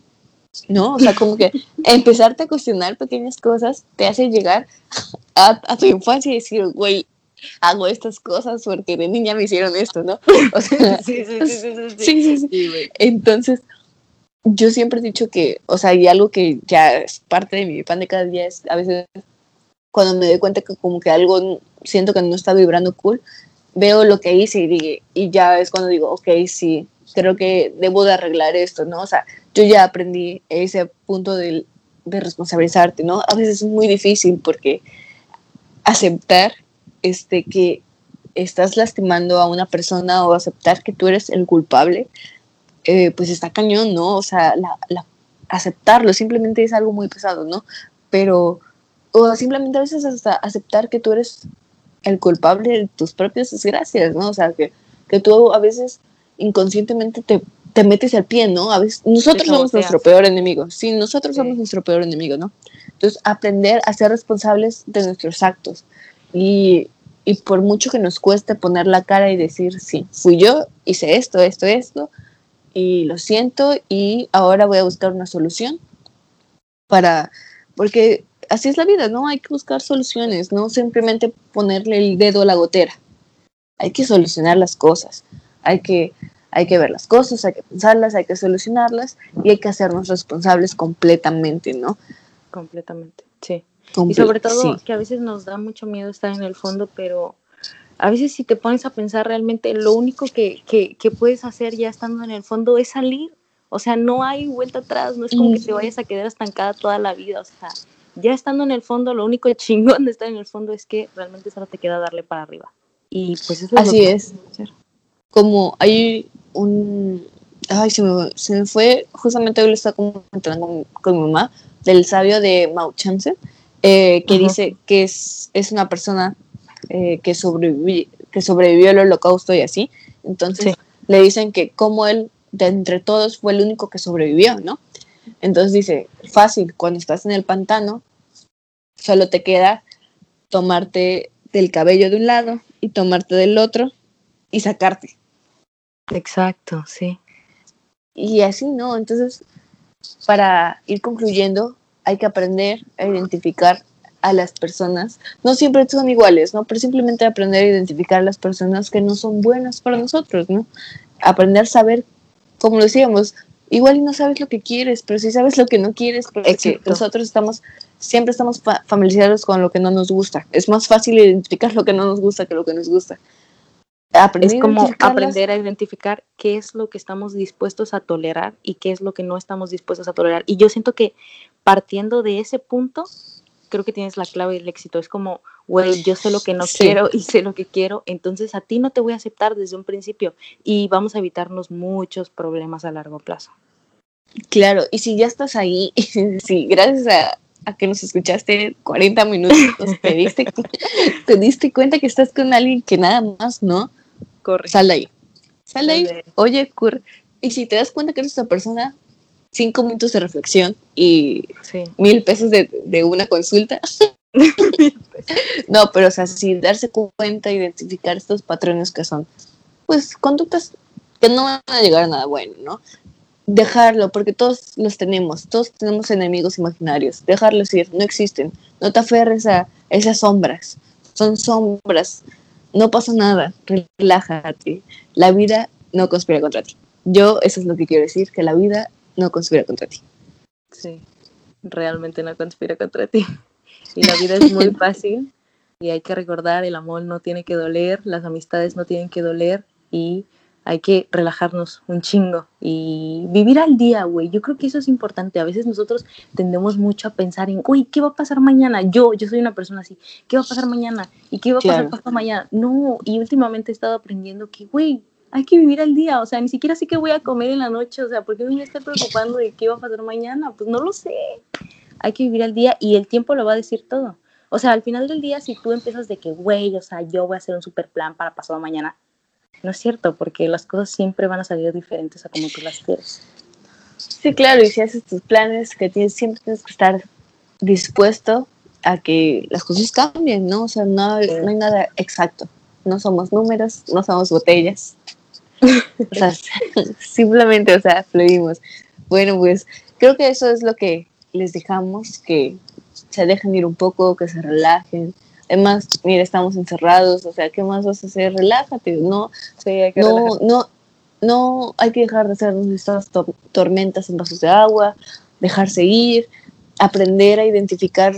¿No? O sea, como que empezarte a cuestionar pequeñas cosas te hace llegar a, tu infancia y decir, güey, hago estas cosas porque de niña me hicieron esto, ¿no? O sea, sí, sí, sí, sí, sí, sí, Entonces, yo siempre he dicho que, o sea, y algo que ya es parte de mi pan de cada día es a veces cuando me doy cuenta que como que algo siento que no está vibrando cool, veo lo que hice y, y ya es cuando digo, ok, sí, creo que debo de arreglar esto, ¿no? O sea, yo ya aprendí ese punto de, de responsabilizarte, ¿no? A veces es muy difícil porque aceptar este, que estás lastimando a una persona o aceptar que tú eres el culpable, eh, pues está cañón, ¿no? O sea, aceptarlo simplemente es algo muy pesado, ¿no? Pero, o simplemente a veces hasta aceptar que tú eres el culpable de tus propias desgracias, ¿no? O sea, que, que tú a veces inconscientemente te, te metes al pie, ¿no? A veces nosotros somos nuestro peor enemigo, sí, nosotros somos nuestro peor enemigo, ¿no? Entonces, aprender a ser responsables de nuestros actos y, y por mucho que nos cueste poner la cara y decir, sí, fui yo, hice esto, esto, esto, y lo siento y ahora voy a buscar una solución para, porque así es la vida, ¿no? Hay que buscar soluciones, no simplemente ponerle el dedo a la gotera. Hay que solucionar las cosas, hay que, hay que ver las cosas, hay que pensarlas, hay que solucionarlas y hay que hacernos responsables completamente, ¿no? Completamente, sí. y sobre todo que a veces nos da mucho miedo estar en el fondo, pero a veces si te pones a pensar realmente, lo único que, que, que, puedes hacer ya estando en el fondo es salir. O sea, no hay vuelta atrás, no es como que te vayas a quedar estancada toda la vida. O sea, ya estando en el fondo, lo único chingón de estar en el fondo es que realmente solo te queda darle para arriba. Y pues eso es Así lo que es. Como hay un... Ay, se me, se me fue, justamente hoy lo estaba comentando con, con, mi mamá, del sabio de Mao Chance, eh, que dice que es, es una persona eh, que, sobrevivió, que sobrevivió al holocausto y así. Entonces le dicen que como él, de entre todos, fue el único que sobrevivió, ¿no? Entonces dice, fácil, cuando estás en el pantano, solo te queda tomarte del cabello de un lado y tomarte del otro y sacarte. Exacto, sí. Y así, ¿no? Entonces, para ir concluyendo, hay que aprender a identificar a las personas. No siempre son iguales, ¿no? Pero simplemente aprender a identificar a las personas que no son buenas para nosotros, ¿no? Aprender a saber, como decíamos, igual no sabes lo que quieres, pero si sabes lo que no quieres, porque nosotros estamos, siempre estamos familiarizados con lo que no nos gusta. Es más fácil identificar lo que no nos gusta que lo que nos gusta. Aprender es como aprender a identificar qué es lo que estamos dispuestos a tolerar y qué es lo que no estamos dispuestos a tolerar. Y yo siento que partiendo de ese punto, creo que tienes la clave del éxito. Es como, güey, yo sé lo que no quiero y sé lo que quiero, entonces a ti no te voy a aceptar desde un principio y vamos a evitarnos muchos problemas a largo plazo. Claro, y si ya estás ahí, sí, gracias a, que nos escuchaste 40 minutos, te diste, te diste cuenta que estás con alguien que nada más, ¿no? Corre. Sal de ahí. Sal de ahí. Oye, Cur, y si te das cuenta que eres esa persona, cinco minutos de reflexión y mil pesos de, de una consulta. no, pero o sea, sí, darse cuenta, identificar estos patrones que son, pues, conductas que no van a llegar a nada bueno, ¿no? Dejarlo, porque todos los tenemos, todos tenemos enemigos imaginarios, dejarlos ir, no existen, no te aferres a esas sombras, son sombras, no pasa nada, relájate, la vida no conspira contra ti. Yo, eso es lo que quiero decir, que la vida no conspira contra ti. Sí, realmente no conspira contra ti. Y la vida es muy fácil y hay que recordar, el amor no tiene que doler, las amistades no tienen que doler y hay que relajarnos un chingo y vivir al día, güey. Yo creo que eso es importante. A veces nosotros tendemos mucho a pensar en, uy, ¿qué va a pasar mañana? Yo, yo soy una persona así, ¿qué va a pasar mañana? ¿Y qué va a pasar pasado mañana? No, y últimamente he estado aprendiendo que, güey, hay que vivir al día, o sea, ni siquiera sé qué voy a comer en la noche, o sea, ¿por qué me voy a estar preocupando de qué va a pasar mañana? Pues no lo sé. Hay que vivir al día y el tiempo lo va a decir todo. O sea, al final del día, si tú empiezas de que, güey, o sea, yo voy a hacer un super plan para pasado mañana, no es cierto, porque las cosas siempre van a salir diferentes a como tú las quieres. Sí, claro, y si haces tus planes, que tienes, siempre tienes que estar dispuesto a que las cosas cambien, ¿no? O sea, no, no hay nada exacto. No somos números, no somos botellas. o sea, simplemente, o sea, fluimos. Bueno, pues creo que eso es lo que les dejamos, que se dejen ir un poco, que se relajen. Además, mira, estamos encerrados, o sea, ¿qué más vas a hacer? Relájate, no, no, no, no hay que dejar de hacer estas tormentas en vasos de agua, dejarse ir, aprender a identificar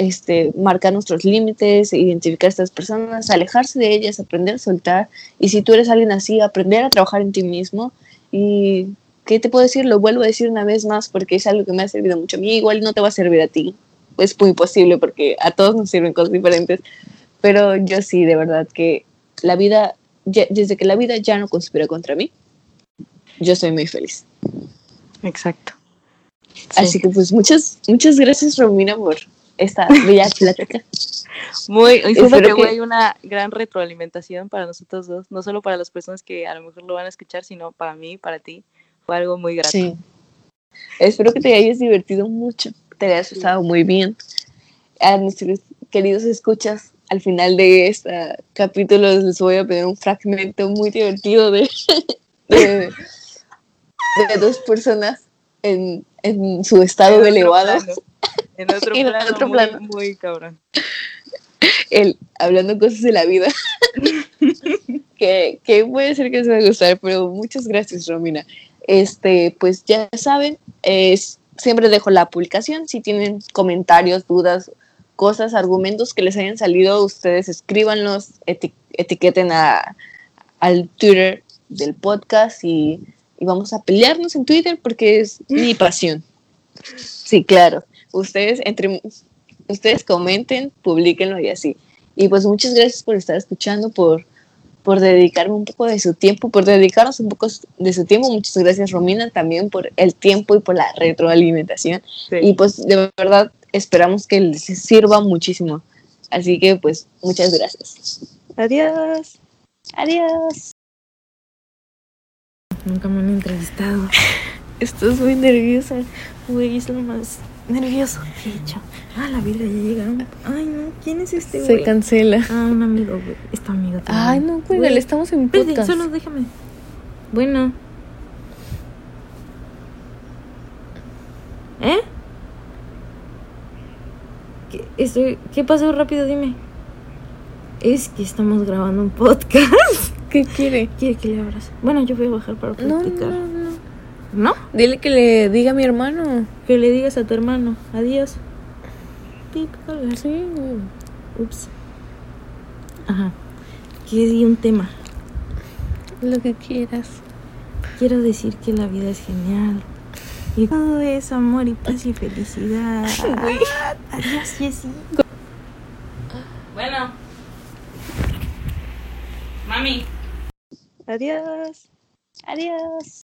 este, marcar nuestros límites, identificar a estas personas, alejarse de ellas, aprender a soltar. Y si tú eres alguien así, aprender a trabajar en ti mismo. Y, ¿qué te puedo decir? Lo vuelvo a decir una vez más porque es algo que me ha servido mucho a mí. Igual no te va a servir a ti. Es muy posible porque a todos nos sirven cosas diferentes. Pero yo sí, de verdad, que la vida, desde que la vida ya no conspira contra mí, yo soy muy feliz. Exacto. Así que pues muchas, muchas gracias Romina por esta bella plática. Muy, siento que, hay una gran retroalimentación para nosotros dos, no solo para las personas que a lo mejor lo van a escuchar, sino para mí, para ti. Fue algo muy grato. Sí. Espero que te hayas divertido mucho, te hayas estado muy bien. A nuestros queridos escuchas, al final de este capítulo les voy a pedir un fragmento muy divertido de, de, dos personas en, en su estado elevado. En otro plano, otro plano. Muy, cabrón. El, hablando cosas de la vida. que, que, puede ser que se va a gustar, pero muchas gracias, Romina. Este, pues ya saben, es, siempre dejo la publicación. Si tienen comentarios, dudas, cosas, argumentos que les hayan salido, ustedes escríbanlos, etiqueten a, al Twitter del podcast y, y vamos a pelearnos en Twitter porque es mi pasión. Sí, claro ustedes, entre, ustedes comenten, publiquenlo y así. Y pues muchas gracias por estar escuchando, por, por dedicarme un poco de su tiempo, por dedicarnos un poco de su tiempo. Muchas gracias, Romina, también por el tiempo y por la retroalimentación. Y pues de verdad esperamos que les sirva muchísimo. Así que pues muchas gracias. Adiós. Adiós. Nunca me han entrevistado. Estás muy nerviosa. Güey, es lo más nervioso he hecho. Ah, la vida ya llegaron. Ay, no, ¿quién es este güey? Se cancela. Ah, un amigo, güey. Es tu amigo también. Ay, no, güey, le estamos en podcast. Solo déjame. Bueno. ¿Eh? ¿Qué, estoy, ¿Qué pasó? Rápido, dime. Es que estamos grabando un podcast. ¿Qué quiere? Quiere que le abrace. Bueno, yo voy a bajar para platicar. No, no, no. ¿No? Dile que le diga a mi hermano. Que le digas a tu hermano. Adiós. Sí. Ups. Ajá. Que di un tema. Lo que quieras. Quiero decir que la vida es genial. Y todo es amor y paz y felicidad. Adiós, Jessie. Bueno. Mami. Adiós. Adiós.